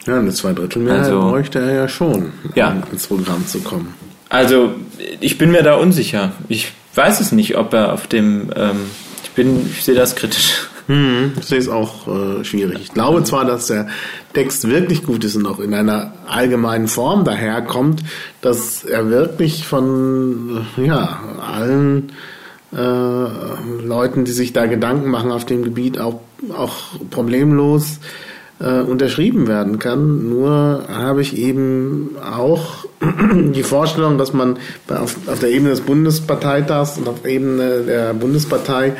Ja, eine Zweidrittelmehrheit also, bräuchte er ja schon, ja. um ins Programm zu kommen. Also, ich bin mir da unsicher. Ich weiß es nicht, ob er auf dem. Ähm, ich bin, ich sehe das kritisch. Hm, sehe es auch äh, schwierig. Ich glaube zwar, dass der Text wirklich gut ist und auch in einer allgemeinen Form daherkommt, dass er wirklich von äh, ja, allen äh, Leuten, die sich da Gedanken machen auf dem Gebiet, auch, auch problemlos äh, unterschrieben werden kann. Nur habe ich eben auch die Vorstellung, dass man auf, auf der Ebene des Bundesparteitags und auf der Ebene der Bundespartei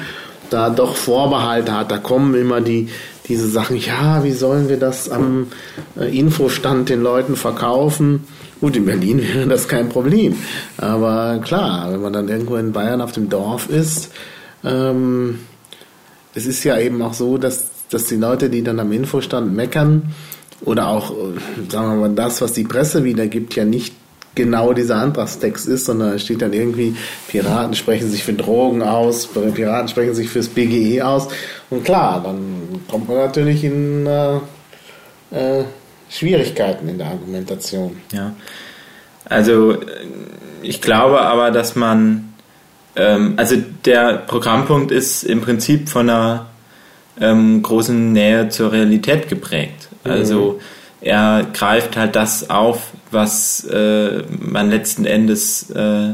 da doch Vorbehalte hat. Da kommen immer die, diese Sachen, ja, wie sollen wir das am äh, Infostand den Leuten verkaufen? Gut, in Berlin wäre das kein Problem. Aber klar, wenn man dann irgendwo in Bayern auf dem Dorf ist, ähm, es ist ja eben auch so, dass, dass die Leute, die dann am Infostand meckern, oder auch, äh, sagen wir mal, das, was die Presse wiedergibt, ja nicht genau dieser Antragstext ist, sondern es steht dann irgendwie, Piraten sprechen sich für Drogen aus, Piraten sprechen sich fürs BGE aus. Und klar, dann kommt man natürlich in äh, äh, Schwierigkeiten in der Argumentation. Ja. Also ich glaube aber, dass man, ähm, also der Programmpunkt ist im Prinzip von einer ähm, großen Nähe zur Realität geprägt. Also mhm er greift halt das auf, was äh, man letzten Endes äh,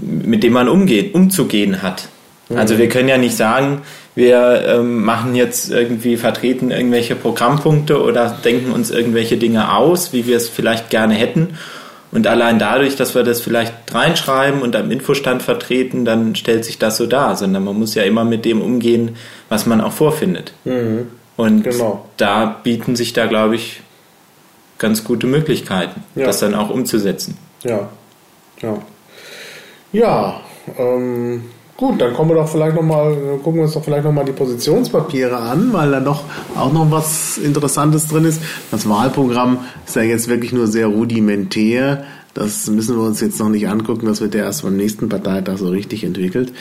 mit dem man umgeht, umzugehen hat. Mhm. Also wir können ja nicht sagen, wir ähm, machen jetzt irgendwie, vertreten irgendwelche Programmpunkte oder denken uns irgendwelche Dinge aus, wie wir es vielleicht gerne hätten. Und allein dadurch, dass wir das vielleicht reinschreiben und am Infostand vertreten, dann stellt sich das so dar, sondern man muss ja immer mit dem umgehen, was man auch vorfindet. Mhm. Und genau. da bieten sich da, glaube ich, ganz gute Möglichkeiten, ja. das dann auch umzusetzen. Ja, ja. Ja, ähm, gut, dann kommen wir doch vielleicht noch mal, gucken wir uns doch vielleicht noch mal die Positionspapiere an, weil da doch auch noch was Interessantes drin ist. Das Wahlprogramm ist ja jetzt wirklich nur sehr rudimentär. Das müssen wir uns jetzt noch nicht angucken. Das wird ja erst beim nächsten Parteitag so richtig entwickelt.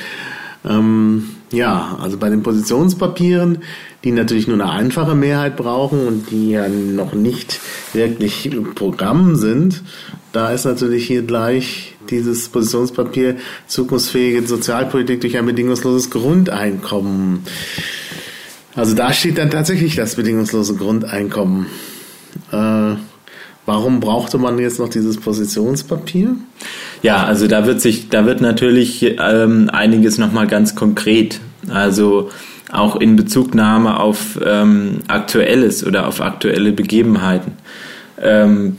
Ähm, ja, also bei den Positionspapieren, die natürlich nur eine einfache Mehrheit brauchen und die ja noch nicht wirklich Programm sind, da ist natürlich hier gleich dieses Positionspapier zukunftsfähige Sozialpolitik durch ein bedingungsloses Grundeinkommen. Also da steht dann tatsächlich das bedingungslose Grundeinkommen. Äh, warum brauchte man jetzt noch dieses Positionspapier? Ja, also da wird sich, da wird natürlich ähm, einiges nochmal ganz konkret. Also auch in Bezugnahme auf ähm, Aktuelles oder auf aktuelle Begebenheiten. Ähm,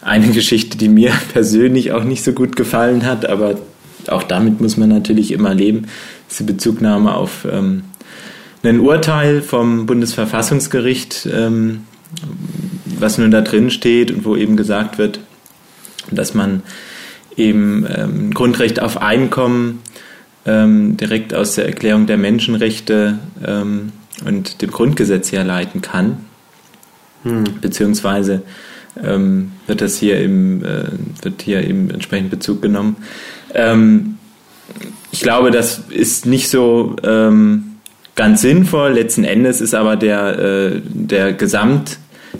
eine Geschichte, die mir persönlich auch nicht so gut gefallen hat, aber auch damit muss man natürlich immer leben, ist die Bezugnahme auf ähm, ein Urteil vom Bundesverfassungsgericht, ähm, was nun da drin steht und wo eben gesagt wird, dass man eben ähm, Grundrecht auf Einkommen ähm, direkt aus der Erklärung der Menschenrechte ähm, und dem Grundgesetz herleiten kann. Hm. Beziehungsweise ähm, wird das hier im, äh, wird hier eben entsprechend Bezug genommen. Ähm, ich glaube, das ist nicht so ähm, ganz sinnvoll. Letzten Endes ist aber der, äh, der Gesamt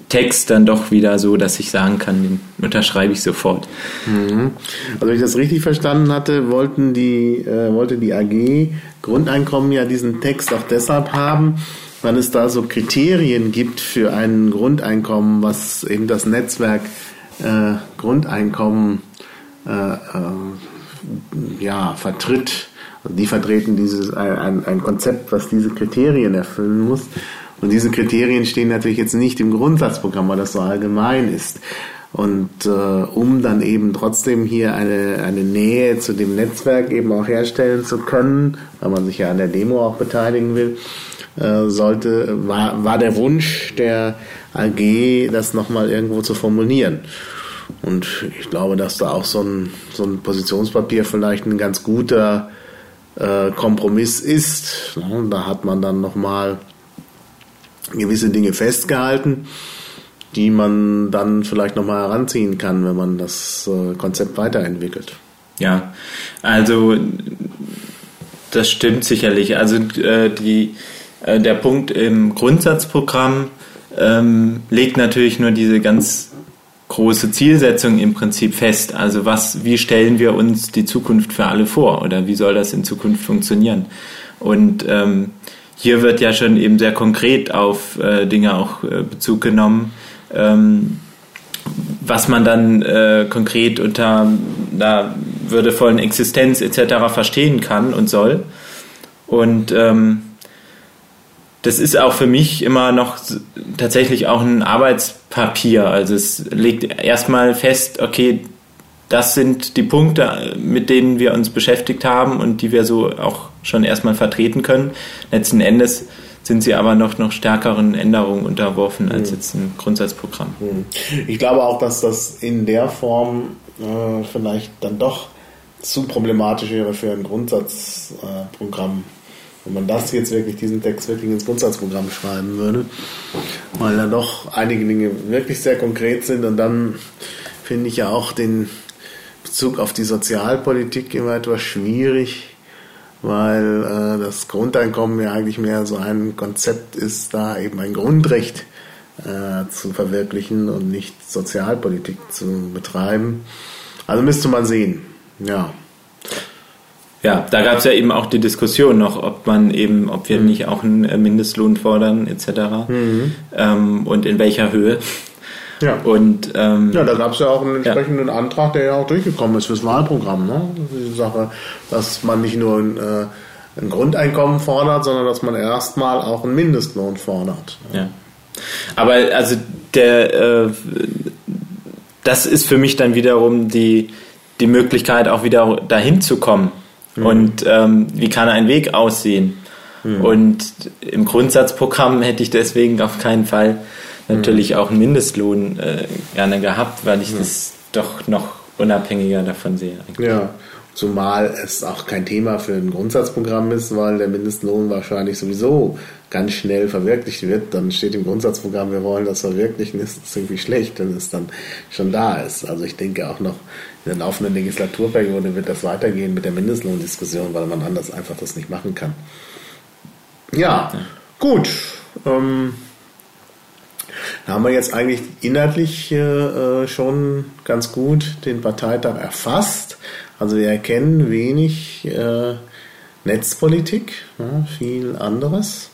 Text dann doch wieder so, dass ich sagen kann, den unterschreibe ich sofort. Mhm. Also wenn ich das richtig verstanden hatte, wollten die, äh, wollte die AG Grundeinkommen ja diesen Text auch deshalb haben, weil es da so Kriterien gibt für ein Grundeinkommen, was eben das Netzwerk äh, Grundeinkommen äh, äh, ja, vertritt. Also die vertreten dieses ein, ein Konzept, was diese Kriterien erfüllen muss. Und diese Kriterien stehen natürlich jetzt nicht im Grundsatzprogramm, weil das so allgemein ist. Und äh, um dann eben trotzdem hier eine, eine Nähe zu dem Netzwerk eben auch herstellen zu können, weil man sich ja an der Demo auch beteiligen will, äh, sollte, war, war der Wunsch der AG, das nochmal irgendwo zu formulieren. Und ich glaube, dass da auch so ein, so ein Positionspapier vielleicht ein ganz guter äh, Kompromiss ist. Da hat man dann nochmal gewisse Dinge festgehalten, die man dann vielleicht nochmal heranziehen kann, wenn man das äh, Konzept weiterentwickelt. Ja, also das stimmt sicherlich. Also äh, die, äh, der Punkt im Grundsatzprogramm ähm, legt natürlich nur diese ganz große Zielsetzung im Prinzip fest. Also was, wie stellen wir uns die Zukunft für alle vor oder wie soll das in Zukunft funktionieren? Und ähm, hier wird ja schon eben sehr konkret auf äh, Dinge auch äh, Bezug genommen, ähm, was man dann äh, konkret unter einer würdevollen Existenz etc. verstehen kann und soll. Und ähm, das ist auch für mich immer noch tatsächlich auch ein Arbeitspapier. Also es legt erstmal fest, okay, das sind die Punkte, mit denen wir uns beschäftigt haben und die wir so auch schon erstmal vertreten können. Letzten Endes sind sie aber noch, noch stärkeren Änderungen unterworfen als mhm. jetzt ein Grundsatzprogramm. Mhm. Ich glaube auch, dass das in der Form äh, vielleicht dann doch zu problematisch wäre für ein Grundsatzprogramm. Äh, wenn man das jetzt wirklich, diesen Text wirklich ins Grundsatzprogramm schreiben würde, weil da doch einige Dinge wirklich sehr konkret sind und dann finde ich ja auch den Bezug auf die Sozialpolitik immer etwas schwierig, weil äh, das Grundeinkommen ja eigentlich mehr so ein Konzept ist, da eben ein Grundrecht äh, zu verwirklichen und nicht Sozialpolitik zu betreiben. Also müsste man sehen, ja. Ja, da gab es ja eben auch die Diskussion noch, ob man eben, ob wir mhm. nicht auch einen Mindestlohn fordern etc. Mhm. Ähm, und in welcher Höhe. Ja. Und, ähm, ja, da gab es ja auch einen entsprechenden ja. Antrag, der ja auch durchgekommen ist fürs Wahlprogramm. Ne? Die Sache, dass man nicht nur ein, äh, ein Grundeinkommen fordert, sondern dass man erstmal auch einen Mindestlohn fordert. Ja. Aber also der, äh, das ist für mich dann wiederum die, die Möglichkeit, auch wieder dahin zu kommen. Mhm. Und ähm, wie kann ein Weg aussehen? Mhm. Und im Grundsatzprogramm hätte ich deswegen auf keinen Fall natürlich auch einen Mindestlohn äh, gerne gehabt, weil ich das doch noch unabhängiger davon sehe. Eigentlich. Ja, zumal es auch kein Thema für ein Grundsatzprogramm ist, weil der Mindestlohn wahrscheinlich sowieso ganz schnell verwirklicht wird. Dann steht im Grundsatzprogramm, wir wollen das verwirklichen, ist das irgendwie schlecht, wenn es dann schon da ist. Also ich denke auch noch in der laufenden Legislaturperiode wird das weitergehen mit der Mindestlohndiskussion, weil man anders einfach das nicht machen kann. Ja, gut. Ähm, da haben wir jetzt eigentlich inhaltlich äh, schon ganz gut den Parteitag erfasst. Also wir erkennen wenig äh, Netzpolitik, ja, viel anderes.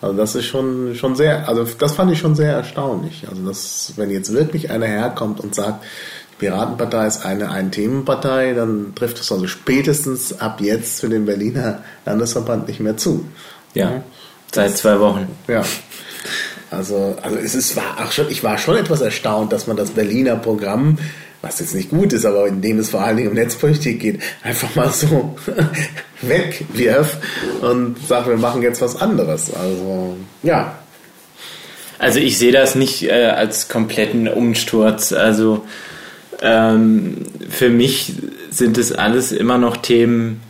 Also das ist schon, schon sehr, also das fand ich schon sehr erstaunlich. Also dass, wenn jetzt wirklich einer herkommt und sagt, die Piratenpartei ist eine Ein-Themen-Partei, dann trifft es also spätestens ab jetzt für den Berliner Landesverband nicht mehr zu. Ja, ja. seit zwei Wochen. Ja. Also, also es ist, war auch schon, ich war schon etwas erstaunt, dass man das Berliner Programm, was jetzt nicht gut ist, aber in dem es vor allen Dingen um Netzpolitik geht, einfach mal so wegwirft und sagt, wir machen jetzt was anderes. Also, ja. Also ich sehe das nicht äh, als kompletten Umsturz. Also ähm, für mich sind es alles immer noch Themen,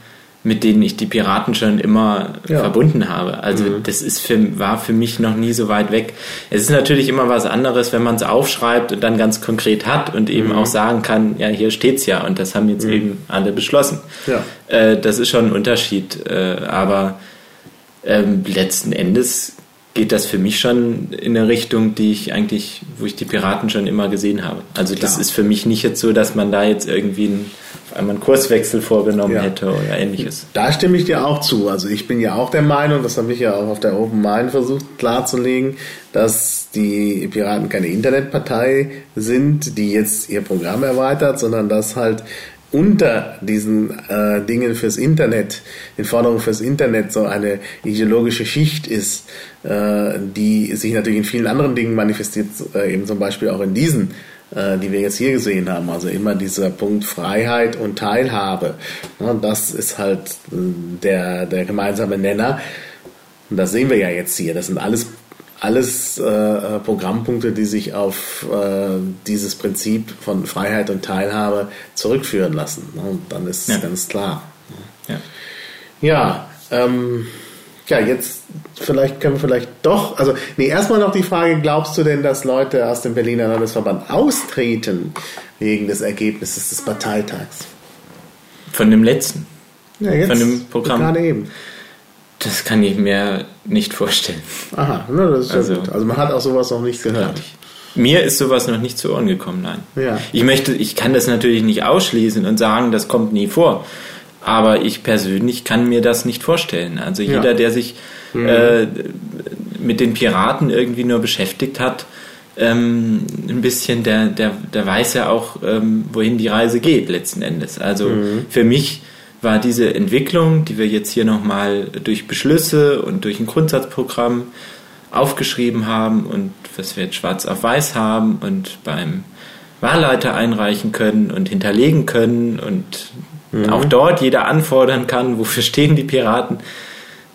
mit denen ich die Piraten schon immer ja. verbunden habe. Also mhm. das ist für, war für mich noch nie so weit weg. Es ist natürlich immer was anderes, wenn man es aufschreibt und dann ganz konkret hat und eben mhm. auch sagen kann, ja, hier steht's ja und das haben jetzt mhm. eben alle beschlossen. Ja. Äh, das ist schon ein Unterschied. Äh, aber ähm, letzten Endes geht das für mich schon in eine Richtung, die ich eigentlich, wo ich die Piraten schon immer gesehen habe. Also das Klar. ist für mich nicht jetzt so, dass man da jetzt irgendwie auf einmal einen Kurswechsel vorgenommen ja. hätte oder ähnliches. Da stimme ich dir auch zu. Also ich bin ja auch der Meinung, das habe ich ja auch auf der Open Mind versucht klarzulegen, dass die Piraten keine Internetpartei sind, die jetzt ihr Programm erweitert, sondern dass halt unter diesen äh, Dingen fürs Internet, den Forderungen fürs Internet so eine ideologische Schicht ist, äh, die sich natürlich in vielen anderen Dingen manifestiert, äh, eben zum Beispiel auch in diesen, äh, die wir jetzt hier gesehen haben. Also immer dieser Punkt Freiheit und Teilhabe. Ja, das ist halt äh, der, der gemeinsame Nenner. Und das sehen wir ja jetzt hier. Das sind alles alles äh, Programmpunkte, die sich auf äh, dieses Prinzip von Freiheit und Teilhabe zurückführen lassen. Und dann ist es ja. ganz klar. Ja, ja, ähm, ja, jetzt vielleicht können wir vielleicht doch, also nee, erstmal noch die Frage, glaubst du denn, dass Leute aus dem Berliner Landesverband austreten wegen des Ergebnisses des Parteitags? Von dem letzten? Ja, jetzt, Von dem Programm? Gerade eben. Das kann ich mir nicht vorstellen. Aha, na, das ist also, ja gut. Also man hat auch sowas noch nicht gehört. Mir ist sowas noch nicht zu Ohren gekommen, nein. Ja. Ich möchte, ich kann das natürlich nicht ausschließen und sagen, das kommt nie vor. Aber ich persönlich kann mir das nicht vorstellen. Also jeder, ja. der sich mhm. äh, mit den Piraten irgendwie nur beschäftigt hat, ähm, ein bisschen, der, der, der weiß ja auch, ähm, wohin die Reise geht letzten Endes. Also mhm. für mich war diese Entwicklung, die wir jetzt hier nochmal durch Beschlüsse und durch ein Grundsatzprogramm aufgeschrieben haben und was wir jetzt schwarz auf weiß haben und beim Wahlleiter einreichen können und hinterlegen können und mhm. auch dort jeder anfordern kann, wofür stehen die Piraten,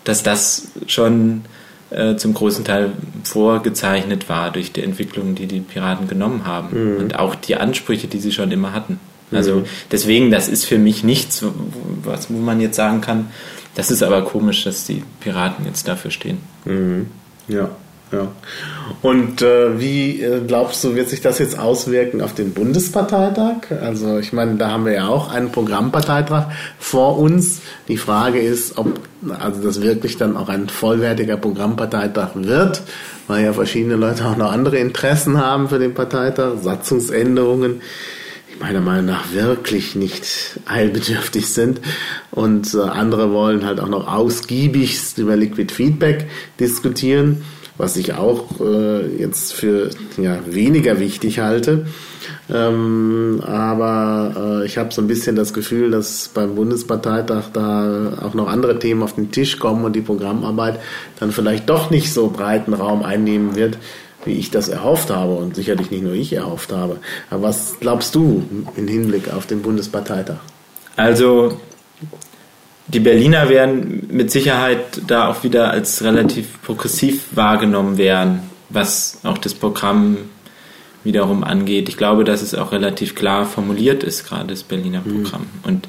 dass das schon äh, zum großen Teil vorgezeichnet war durch die Entwicklung, die die Piraten genommen haben mhm. und auch die Ansprüche, die sie schon immer hatten. Also mhm. deswegen, das ist für mich nichts, was, wo man jetzt sagen kann, das ist aber komisch, dass die Piraten jetzt dafür stehen. Mhm. Ja, ja. Und äh, wie äh, glaubst du, wird sich das jetzt auswirken auf den Bundesparteitag? Also ich meine, da haben wir ja auch einen Programmparteitag vor uns. Die Frage ist, ob also das wirklich dann auch ein vollwertiger Programmparteitag wird, weil ja verschiedene Leute auch noch andere Interessen haben für den Parteitag, Satzungsänderungen meiner Meinung nach wirklich nicht heilbedürftig sind. Und äh, andere wollen halt auch noch ausgiebigst über Liquid Feedback diskutieren, was ich auch äh, jetzt für ja, weniger wichtig halte. Ähm, aber äh, ich habe so ein bisschen das Gefühl, dass beim Bundesparteitag da auch noch andere Themen auf den Tisch kommen und die Programmarbeit dann vielleicht doch nicht so breiten Raum einnehmen wird, wie ich das erhofft habe und sicherlich nicht nur ich erhofft habe. Aber was glaubst du im Hinblick auf den Bundesparteitag? Also die Berliner werden mit Sicherheit da auch wieder als relativ progressiv wahrgenommen werden, was auch das Programm wiederum angeht. Ich glaube, dass es auch relativ klar formuliert ist, gerade das Berliner mhm. Programm. Mhm. Und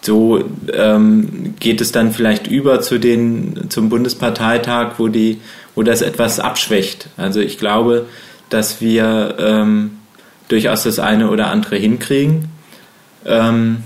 so ähm, geht es dann vielleicht über zu den, zum Bundesparteitag, wo die wo das etwas abschwächt. Also ich glaube, dass wir ähm, durchaus das eine oder andere hinkriegen. Ähm,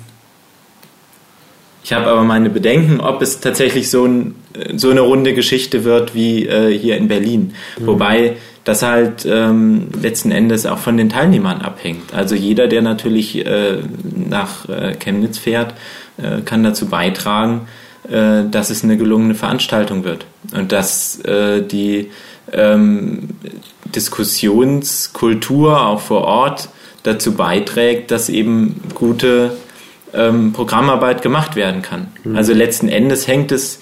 ich habe aber meine Bedenken, ob es tatsächlich so, ein, so eine runde Geschichte wird wie äh, hier in Berlin. Mhm. Wobei das halt ähm, letzten Endes auch von den Teilnehmern abhängt. Also jeder, der natürlich äh, nach äh, Chemnitz fährt, äh, kann dazu beitragen, dass es eine gelungene Veranstaltung wird und dass äh, die ähm, Diskussionskultur auch vor Ort dazu beiträgt, dass eben gute ähm, Programmarbeit gemacht werden kann. Mhm. Also letzten Endes hängt es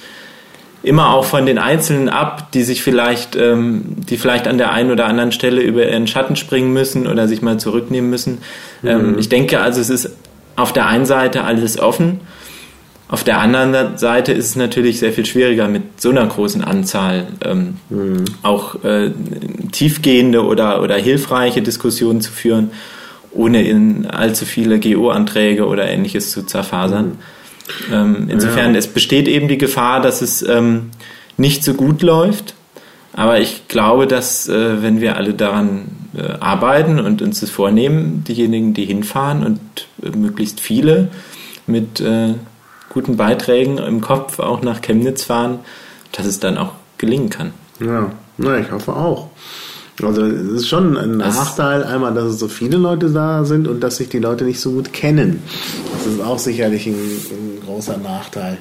immer auch von den Einzelnen ab, die sich vielleicht, ähm, die vielleicht an der einen oder anderen Stelle über ihren Schatten springen müssen oder sich mal zurücknehmen müssen. Ähm, mhm. ich denke also, es ist auf der einen Seite alles offen auf der anderen Seite ist es natürlich sehr viel schwieriger, mit so einer großen Anzahl ähm, mhm. auch äh, tiefgehende oder, oder hilfreiche Diskussionen zu führen, ohne in allzu viele GO-Anträge oder ähnliches zu zerfasern. Mhm. Ähm, insofern, ja. es besteht eben die Gefahr, dass es ähm, nicht so gut läuft. Aber ich glaube, dass äh, wenn wir alle daran äh, arbeiten und uns das vornehmen, diejenigen, die hinfahren und äh, möglichst viele mit äh, guten Beiträgen im Kopf auch nach Chemnitz fahren, dass es dann auch gelingen kann. Ja, na, ich hoffe auch. Also es ist schon ein das Nachteil, einmal, dass es so viele Leute da sind und dass sich die Leute nicht so gut kennen. Das ist auch sicherlich ein, ein großer Nachteil.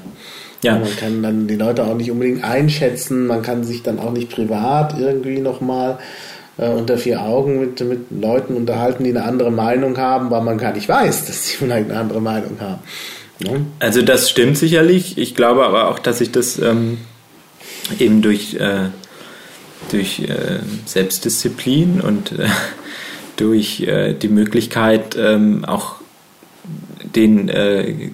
Ja. Man kann dann die Leute auch nicht unbedingt einschätzen, man kann sich dann auch nicht privat irgendwie nochmal äh, unter vier Augen mit, mit Leuten unterhalten, die eine andere Meinung haben, weil man gar nicht weiß, dass sie vielleicht eine andere Meinung haben. Ja? Also das stimmt sicherlich. Ich glaube aber auch, dass sich das ähm, eben durch äh, durch äh, Selbstdisziplin und äh, durch äh, die Möglichkeit, ähm, auch den äh,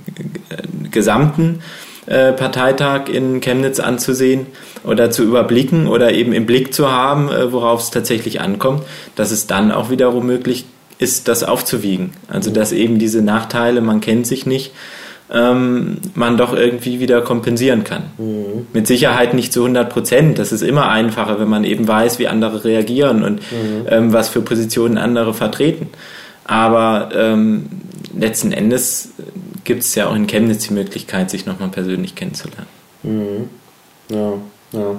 gesamten äh, Parteitag in Chemnitz anzusehen oder zu überblicken oder eben im Blick zu haben, worauf es tatsächlich ankommt, dass es dann auch wiederum möglich ist, das aufzuwiegen. Also dass eben diese Nachteile, man kennt sich nicht, ähm, man doch irgendwie wieder kompensieren kann. Mhm. Mit Sicherheit nicht zu 100 Prozent. Das ist immer einfacher, wenn man eben weiß, wie andere reagieren und mhm. ähm, was für Positionen andere vertreten. Aber ähm, letzten Endes gibt es ja auch in Chemnitz die Möglichkeit, sich nochmal persönlich kennenzulernen. Mhm. Ja, ja.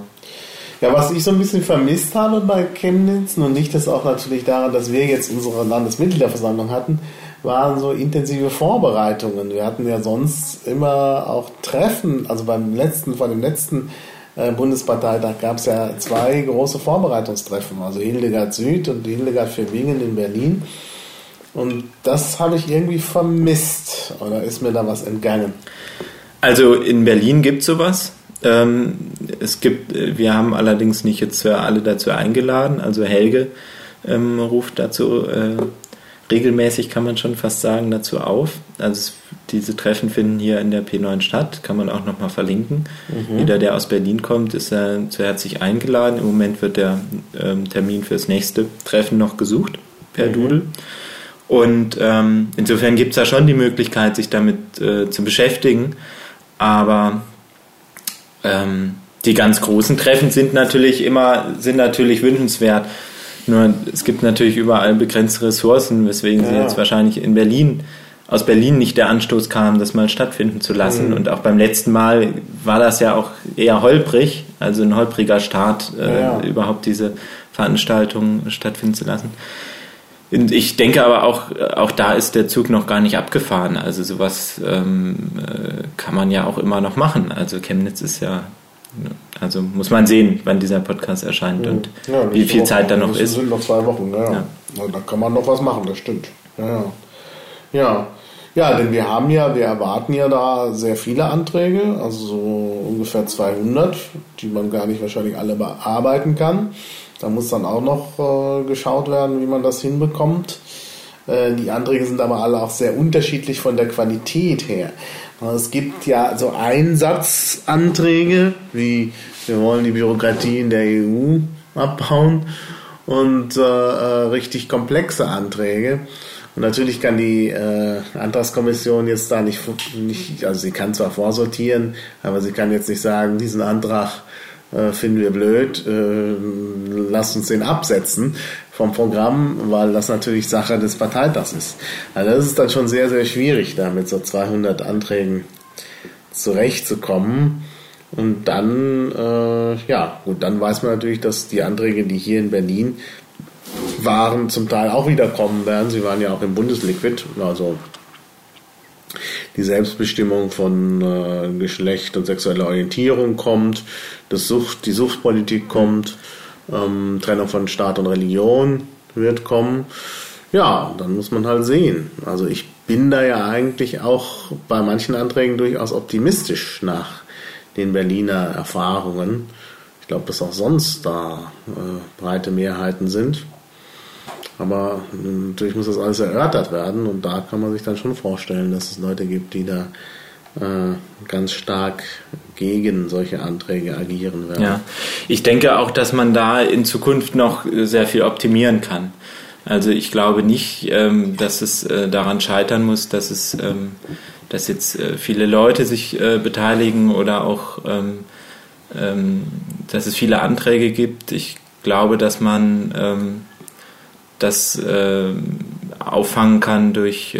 Ja, was ich so ein bisschen vermisst habe bei Chemnitz, und nicht das auch natürlich daran, dass wir jetzt unsere Landesmitgliederversammlung hatten, waren so intensive Vorbereitungen. Wir hatten ja sonst immer auch Treffen, also beim letzten, vor dem letzten äh, Bundesparteitag gab es ja zwei große Vorbereitungstreffen, also Hildegard Süd und Hildegard für Bingen in Berlin. Und das habe ich irgendwie vermisst. Oder ist mir da was entgangen? Also in Berlin gibt es sowas. Ähm, es gibt, äh, wir haben allerdings nicht jetzt alle dazu eingeladen. Also Helge ähm, ruft dazu äh, regelmäßig, kann man schon fast sagen, dazu auf. Also diese Treffen finden hier in der P9 statt, kann man auch nochmal verlinken. Mhm. Jeder, der aus Berlin kommt, ist äh, zu herzlich eingeladen. Im Moment wird der ähm, Termin fürs nächste Treffen noch gesucht per mhm. Doodle. Und ähm, insofern gibt es da schon die Möglichkeit, sich damit äh, zu beschäftigen. Aber ähm, die ganz großen Treffen sind natürlich immer, sind natürlich wünschenswert. Nur es gibt natürlich überall begrenzte Ressourcen, weswegen ja. sie jetzt wahrscheinlich in Berlin, aus Berlin nicht der Anstoß kam, das mal stattfinden zu lassen. Mhm. Und auch beim letzten Mal war das ja auch eher holprig, also ein holpriger Start, äh, ja. überhaupt diese Veranstaltung stattfinden zu lassen. Und ich denke aber auch, auch da ist der Zug noch gar nicht abgefahren. Also sowas ähm, äh, kann man ja auch immer noch machen. Also Chemnitz ist ja also muss man sehen, wann dieser Podcast erscheint und ja, wie viel Zeit da noch ist. Sind noch zwei Wochen, ja. ja. Da kann man noch was machen, das stimmt. Ja, ja. Ja, denn wir haben ja, wir erwarten ja da sehr viele Anträge, also so ungefähr 200, die man gar nicht wahrscheinlich alle bearbeiten kann. Da muss dann auch noch äh, geschaut werden, wie man das hinbekommt. Äh, die Anträge sind aber alle auch sehr unterschiedlich von der Qualität her. Es gibt ja so Einsatzanträge, wie wir wollen die Bürokratie in der EU abbauen und äh, äh, richtig komplexe Anträge. Und natürlich kann die äh, Antragskommission jetzt da nicht, nicht, also sie kann zwar vorsortieren, aber sie kann jetzt nicht sagen, diesen Antrag äh, finden wir blöd, äh, lasst uns den absetzen vom Programm, weil das natürlich Sache des Parteitags ist. Also das ist dann schon sehr, sehr schwierig, da mit so 200 Anträgen zurechtzukommen. Und dann, äh, ja, gut, dann weiß man natürlich, dass die Anträge, die hier in Berlin waren, zum Teil auch wieder kommen werden. Sie waren ja auch im Bundesliquid, also die Selbstbestimmung von äh, Geschlecht und sexueller Orientierung kommt, das Sucht, die Suchtpolitik kommt, ähm, Trennung von Staat und Religion wird kommen. Ja, dann muss man halt sehen. Also ich bin da ja eigentlich auch bei manchen Anträgen durchaus optimistisch nach den Berliner Erfahrungen. Ich glaube, dass auch sonst da äh, breite Mehrheiten sind. Aber natürlich muss das alles erörtert werden und da kann man sich dann schon vorstellen, dass es Leute gibt, die da ganz stark gegen solche Anträge agieren werden. Ja, ich denke auch, dass man da in Zukunft noch sehr viel optimieren kann. Also ich glaube nicht, ähm, dass es äh, daran scheitern muss, dass es, ähm, dass jetzt äh, viele Leute sich beteiligen oder auch, ähm, dass es viele Anträge gibt. Ich glaube, dass man das auffangen kann durch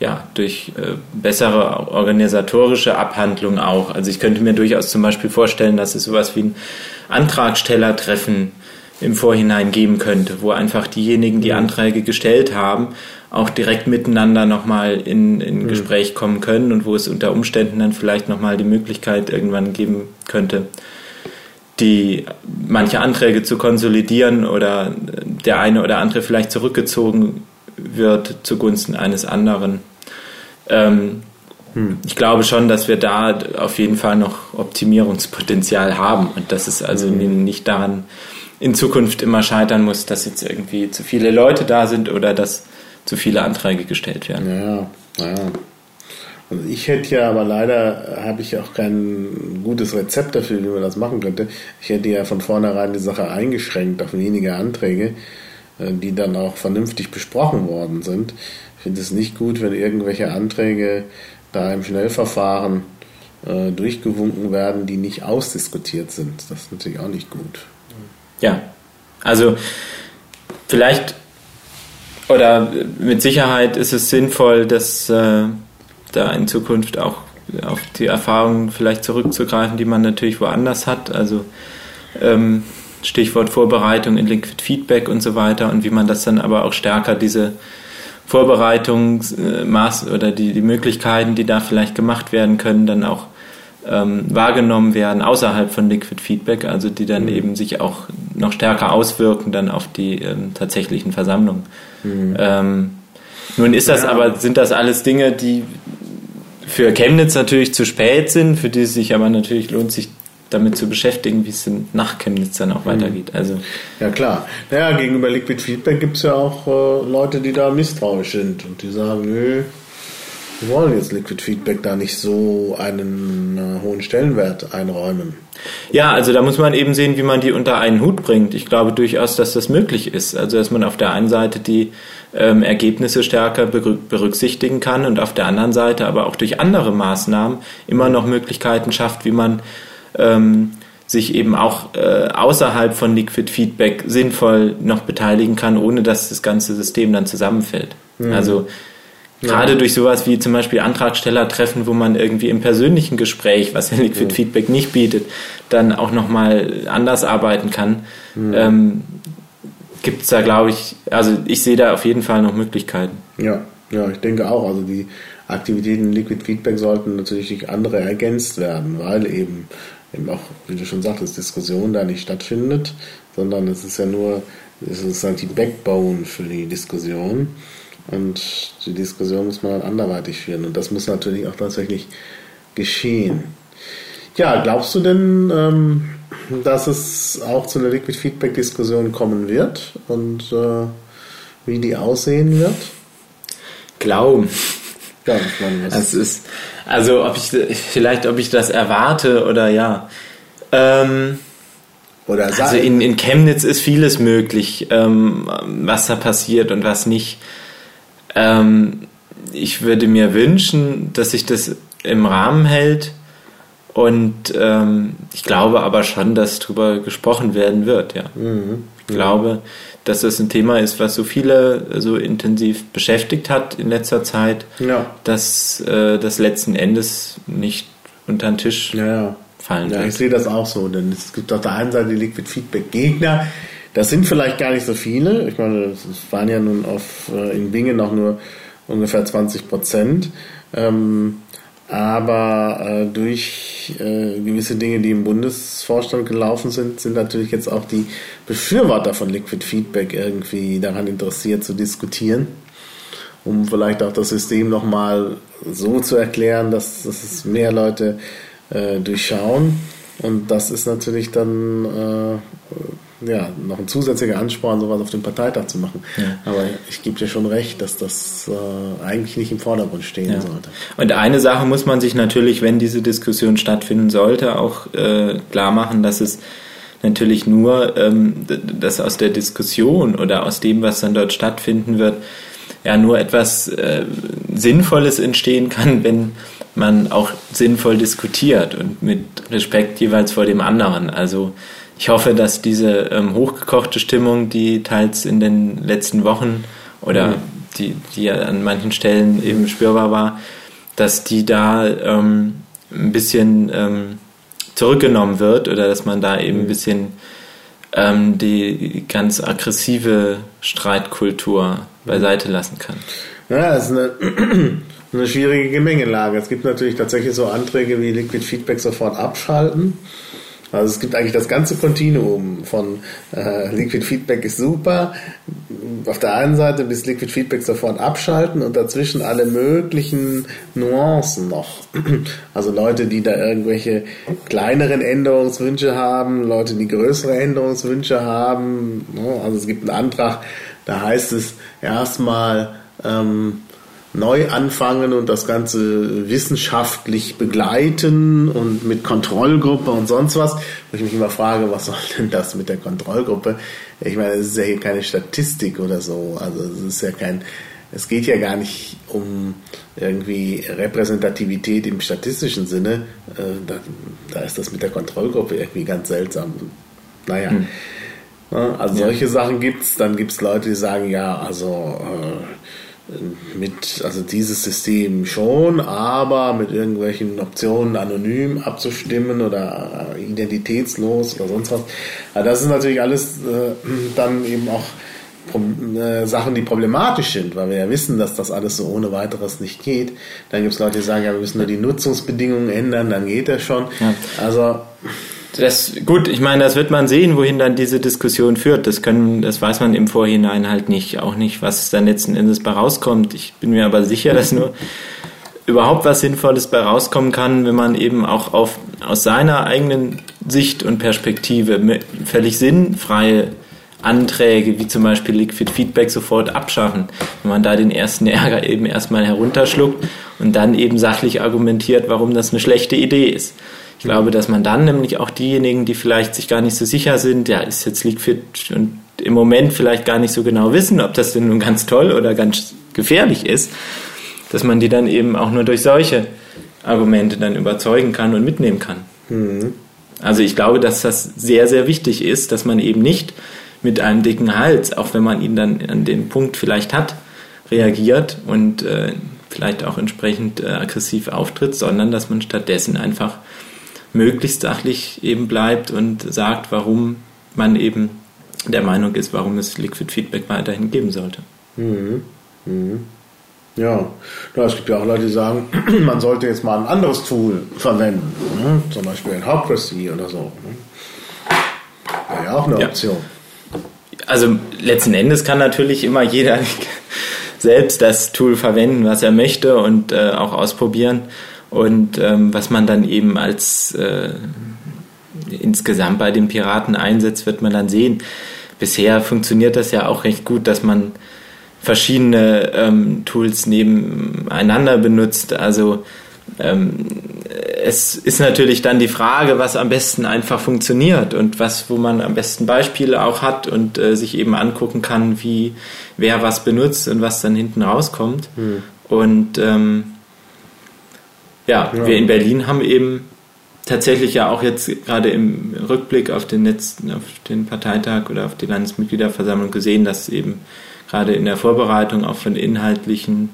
ja, durch äh, bessere organisatorische Abhandlung auch. Also ich könnte mir durchaus zum Beispiel vorstellen, dass es sowas wie ein Antragstellertreffen im Vorhinein geben könnte, wo einfach diejenigen, die mhm. Anträge gestellt haben, auch direkt miteinander nochmal in, in mhm. Gespräch kommen können und wo es unter Umständen dann vielleicht nochmal die Möglichkeit irgendwann geben könnte, die manche Anträge zu konsolidieren oder der eine oder andere vielleicht zurückgezogen wird zugunsten eines anderen. Ähm, hm. Ich glaube schon, dass wir da auf jeden Fall noch Optimierungspotenzial haben und dass es also hm. nicht daran in Zukunft immer scheitern muss, dass jetzt irgendwie zu viele Leute da sind oder dass zu viele Anträge gestellt werden. Ja, ja. Also ich hätte ja, aber leider habe ich auch kein gutes Rezept dafür, wie man das machen könnte. Ich hätte ja von vornherein die Sache eingeschränkt auf wenige Anträge, äh, die dann auch vernünftig besprochen worden sind. Ich finde es nicht gut, wenn irgendwelche Anträge da im Schnellverfahren äh, durchgewunken werden, die nicht ausdiskutiert sind. Das ist natürlich auch nicht gut. Ja, also vielleicht oder mit Sicherheit ist es sinnvoll, dass äh, da in Zukunft auch auf die Erfahrungen vielleicht zurückzugreifen, die man natürlich woanders hat. Also ähm, Stichwort Vorbereitung in Liquid Feedback und so weiter und wie man das dann aber auch stärker diese Vorbereitungsmaß oder die, die Möglichkeiten, die da vielleicht gemacht werden können, dann auch ähm, wahrgenommen werden außerhalb von Liquid Feedback, also die dann mhm. eben sich auch noch stärker auswirken dann auf die ähm, tatsächlichen Versammlungen. Mhm. Ähm, nun ist das ja. aber, sind das alles Dinge, die für Chemnitz natürlich zu spät sind, für die es sich aber natürlich lohnt, sich damit zu beschäftigen, wie es nach Chemnitz dann auch mhm. weitergeht. Also ja klar. Naja, gegenüber Liquid Feedback gibt es ja auch äh, Leute, die da misstrauisch sind und die sagen, nö, wir wollen jetzt Liquid Feedback da nicht so einen äh, hohen Stellenwert einräumen. Ja, also da muss man eben sehen, wie man die unter einen Hut bringt. Ich glaube durchaus, dass das möglich ist. Also dass man auf der einen Seite die ähm, Ergebnisse stärker berücksichtigen kann und auf der anderen Seite aber auch durch andere Maßnahmen immer noch Möglichkeiten schafft, wie man ähm, sich eben auch äh, außerhalb von Liquid Feedback sinnvoll noch beteiligen kann, ohne dass das ganze System dann zusammenfällt. Mhm. Also Gerade ja. durch sowas wie zum Beispiel Antragstellertreffen, wo man irgendwie im persönlichen Gespräch, was ja Liquid ja. Feedback nicht bietet, dann auch nochmal anders arbeiten kann, mhm. ähm, gibt es da, glaube ich, also ich sehe da auf jeden Fall noch Möglichkeiten. Ja, ja, ich denke auch. Also die Aktivitäten Liquid Feedback sollten natürlich durch andere ergänzt werden, weil eben, eben auch, wie du schon sagtest, Diskussion da nicht stattfindet, sondern es ist ja nur, es ist halt die Backbone für die Diskussion. Und die Diskussion muss man dann anderweitig führen. Und das muss natürlich auch tatsächlich geschehen. Ja, glaubst du denn, ähm, dass es auch zu einer Liquid Feedback Diskussion kommen wird und äh, wie die aussehen wird? Glauben. Ja, ich meine, das ist, also ob ich vielleicht, ob ich das erwarte oder ja. Ähm, oder also in, in Chemnitz ist vieles möglich, ähm, was da passiert und was nicht. Ähm, ich würde mir wünschen, dass sich das im Rahmen hält. Und ähm, ich glaube aber schon, dass darüber gesprochen werden wird, ja. Mhm. Ich glaube, dass das ein Thema ist, was so viele so intensiv beschäftigt hat in letzter Zeit, ja. dass äh, das letzten Endes nicht unter den Tisch ja, ja. fallen wird. Ja, ich sehe das auch so, denn es gibt auf der einen Seite die Liquid Feedback Gegner, das sind vielleicht gar nicht so viele. Ich meine, es waren ja nun auf, äh, in Bingen noch nur ungefähr 20 Prozent. Ähm, aber äh, durch äh, gewisse Dinge, die im Bundesvorstand gelaufen sind, sind natürlich jetzt auch die Befürworter von Liquid Feedback irgendwie daran interessiert zu diskutieren, um vielleicht auch das System nochmal so zu erklären, dass, dass es mehr Leute äh, durchschauen. Und das ist natürlich dann äh, ja, noch ein zusätzlicher Ansporn, sowas auf dem Parteitag zu machen. Ja. Aber ich gebe dir schon recht, dass das äh, eigentlich nicht im Vordergrund stehen ja. sollte. Und eine Sache muss man sich natürlich, wenn diese Diskussion stattfinden sollte, auch äh, klar machen, dass es natürlich nur, ähm, dass aus der Diskussion oder aus dem, was dann dort stattfinden wird, ja nur etwas äh, Sinnvolles entstehen kann, wenn man auch sinnvoll diskutiert und mit Respekt jeweils vor dem anderen. Also ich hoffe, dass diese ähm, hochgekochte Stimmung, die teils in den letzten Wochen oder mhm. die, die ja an manchen Stellen eben spürbar war, dass die da ähm, ein bisschen ähm, zurückgenommen wird oder dass man da eben ein bisschen ähm, die ganz aggressive Streitkultur beiseite lassen kann. Ja, das ist eine, eine schwierige Gemengelage. Es gibt natürlich tatsächlich so Anträge wie Liquid Feedback sofort abschalten. Also es gibt eigentlich das ganze Kontinuum von äh, Liquid Feedback ist super, auf der einen Seite bis Liquid Feedback sofort abschalten und dazwischen alle möglichen Nuancen noch. Also Leute, die da irgendwelche kleineren Änderungswünsche haben, Leute, die größere Änderungswünsche haben. Ne? Also es gibt einen Antrag, da heißt es erstmal ähm, neu anfangen und das Ganze wissenschaftlich begleiten und mit Kontrollgruppe und sonst was. Wo ich mich immer frage, was soll denn das mit der Kontrollgruppe? Ich meine, es ist ja hier keine Statistik oder so. Also es ist ja kein, es geht ja gar nicht um irgendwie Repräsentativität im statistischen Sinne. Äh, da, da ist das mit der Kontrollgruppe irgendwie ganz seltsam. Naja. Hm. Also solche ja. Sachen gibt's. Dann gibt's Leute, die sagen, ja, also äh, mit, also dieses System schon, aber mit irgendwelchen Optionen anonym abzustimmen oder identitätslos oder sonst was. Also das ist natürlich alles äh, dann eben auch äh, Sachen, die problematisch sind, weil wir ja wissen, dass das alles so ohne weiteres nicht geht. Dann gibt es Leute, die sagen, ja, wir müssen nur die Nutzungsbedingungen ändern, dann geht das schon. Ja. Also das, gut, ich meine, das wird man sehen, wohin dann diese Diskussion führt. Das können, das weiß man im Vorhinein halt nicht, auch nicht, was dann letzten Endes bei rauskommt. Ich bin mir aber sicher, dass nur überhaupt was Sinnvolles bei rauskommen kann, wenn man eben auch auf, aus seiner eigenen Sicht und Perspektive völlig sinnfreie Anträge, wie zum Beispiel Liquid Feedback, sofort abschaffen. Wenn man da den ersten Ärger eben erstmal herunterschluckt und dann eben sachlich argumentiert, warum das eine schlechte Idee ist. Ich glaube, dass man dann nämlich auch diejenigen, die vielleicht sich gar nicht so sicher sind, ja, ist jetzt Liquid und im Moment vielleicht gar nicht so genau wissen, ob das denn nun ganz toll oder ganz gefährlich ist, dass man die dann eben auch nur durch solche Argumente dann überzeugen kann und mitnehmen kann. Mhm. Also ich glaube, dass das sehr, sehr wichtig ist, dass man eben nicht mit einem dicken Hals, auch wenn man ihn dann an den Punkt vielleicht hat, reagiert und äh, vielleicht auch entsprechend äh, aggressiv auftritt, sondern dass man stattdessen einfach möglichst sachlich eben bleibt und sagt, warum man eben der Meinung ist, warum es Liquid Feedback weiterhin geben sollte. Mhm. Mhm. Ja. ja, es gibt ja auch Leute, die sagen, man sollte jetzt mal ein anderes Tool verwenden, ne? zum Beispiel ein Hypocrisy oder so. Ne? Wäre ja auch eine Option. Also letzten Endes kann natürlich immer jeder selbst das Tool verwenden, was er möchte und äh, auch ausprobieren. Und ähm, was man dann eben als äh, insgesamt bei den Piraten einsetzt, wird man dann sehen. Bisher funktioniert das ja auch recht gut, dass man verschiedene ähm, Tools nebeneinander benutzt. Also ähm, es ist natürlich dann die Frage, was am besten einfach funktioniert und was, wo man am besten Beispiele auch hat und äh, sich eben angucken kann, wie wer was benutzt und was dann hinten rauskommt. Hm. Und ähm, ja, ja, wir in Berlin haben eben tatsächlich ja auch jetzt gerade im Rückblick auf den letzten, auf den Parteitag oder auf die Landesmitgliederversammlung gesehen, dass eben gerade in der Vorbereitung auch von inhaltlichen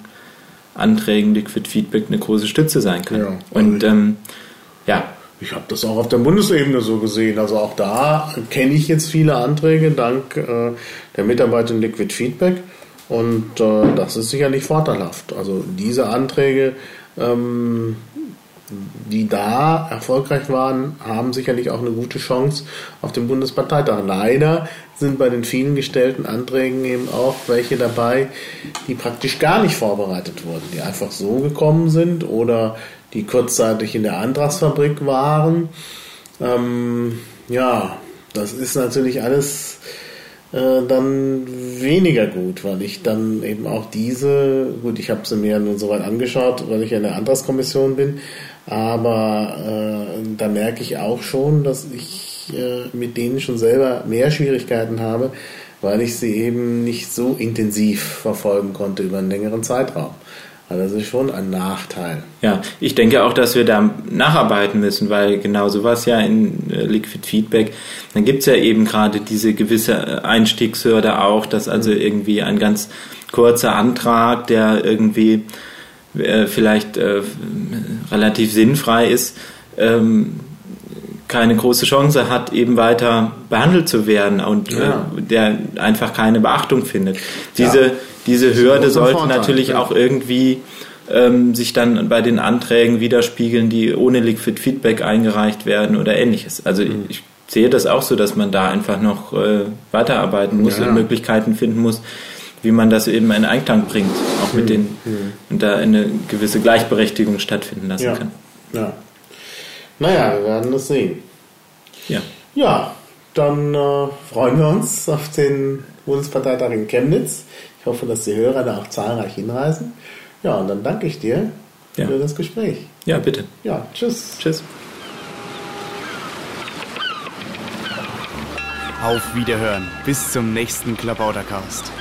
Anträgen Liquid Feedback eine große Stütze sein kann. Ja, Und ähm, ja. Ich habe das auch auf der Bundesebene so gesehen. Also auch da kenne ich jetzt viele Anträge dank äh, der Mitarbeiter in Liquid Feedback. Und äh, das ist sicherlich vorteilhaft. Also diese Anträge ähm, die da erfolgreich waren, haben sicherlich auch eine gute Chance auf dem Bundesparteitag. Leider sind bei den vielen gestellten Anträgen eben auch welche dabei, die praktisch gar nicht vorbereitet wurden, die einfach so gekommen sind oder die kurzzeitig in der Antragsfabrik waren. Ähm, ja, das ist natürlich alles äh, dann weniger gut, weil ich dann eben auch diese, gut, ich habe sie mir nun soweit angeschaut, weil ich ja in der Antragskommission bin, aber äh, da merke ich auch schon, dass ich äh, mit denen schon selber mehr Schwierigkeiten habe, weil ich sie eben nicht so intensiv verfolgen konnte über einen längeren Zeitraum. Also das ist schon ein Nachteil. Ja, ich denke auch, dass wir da nacharbeiten müssen, weil genau sowas ja in äh, Liquid Feedback, dann gibt es ja eben gerade diese gewisse äh, Einstiegshürde auch, dass also irgendwie ein ganz kurzer Antrag, der irgendwie äh, vielleicht äh, relativ sinnfrei ist, ähm, keine große Chance hat, eben weiter behandelt zu werden und äh, ja. äh, der einfach keine Beachtung findet. Diese, ja. diese Hürde sollte Vorteil, natürlich ja. auch irgendwie ähm, sich dann bei den Anträgen widerspiegeln, die ohne Liquid Feedback eingereicht werden oder ähnliches. Also mhm. ich sehe das auch so, dass man da einfach noch äh, weiterarbeiten muss und Möglichkeiten finden muss, wie man das eben in Einklang bringt, auch mhm. mit den mhm. und da eine gewisse Gleichberechtigung stattfinden lassen kann. Ja. Naja, wir werden das sehen. Ja. Ja, dann äh, freuen wir uns auf den Bundesparteitag in Chemnitz. Ich hoffe, dass die Hörer da auch zahlreich hinreisen. Ja, und dann danke ich dir ja. für das Gespräch. Ja, bitte. Ja, tschüss. Tschüss. Auf Wiederhören. Bis zum nächsten Klabautercast.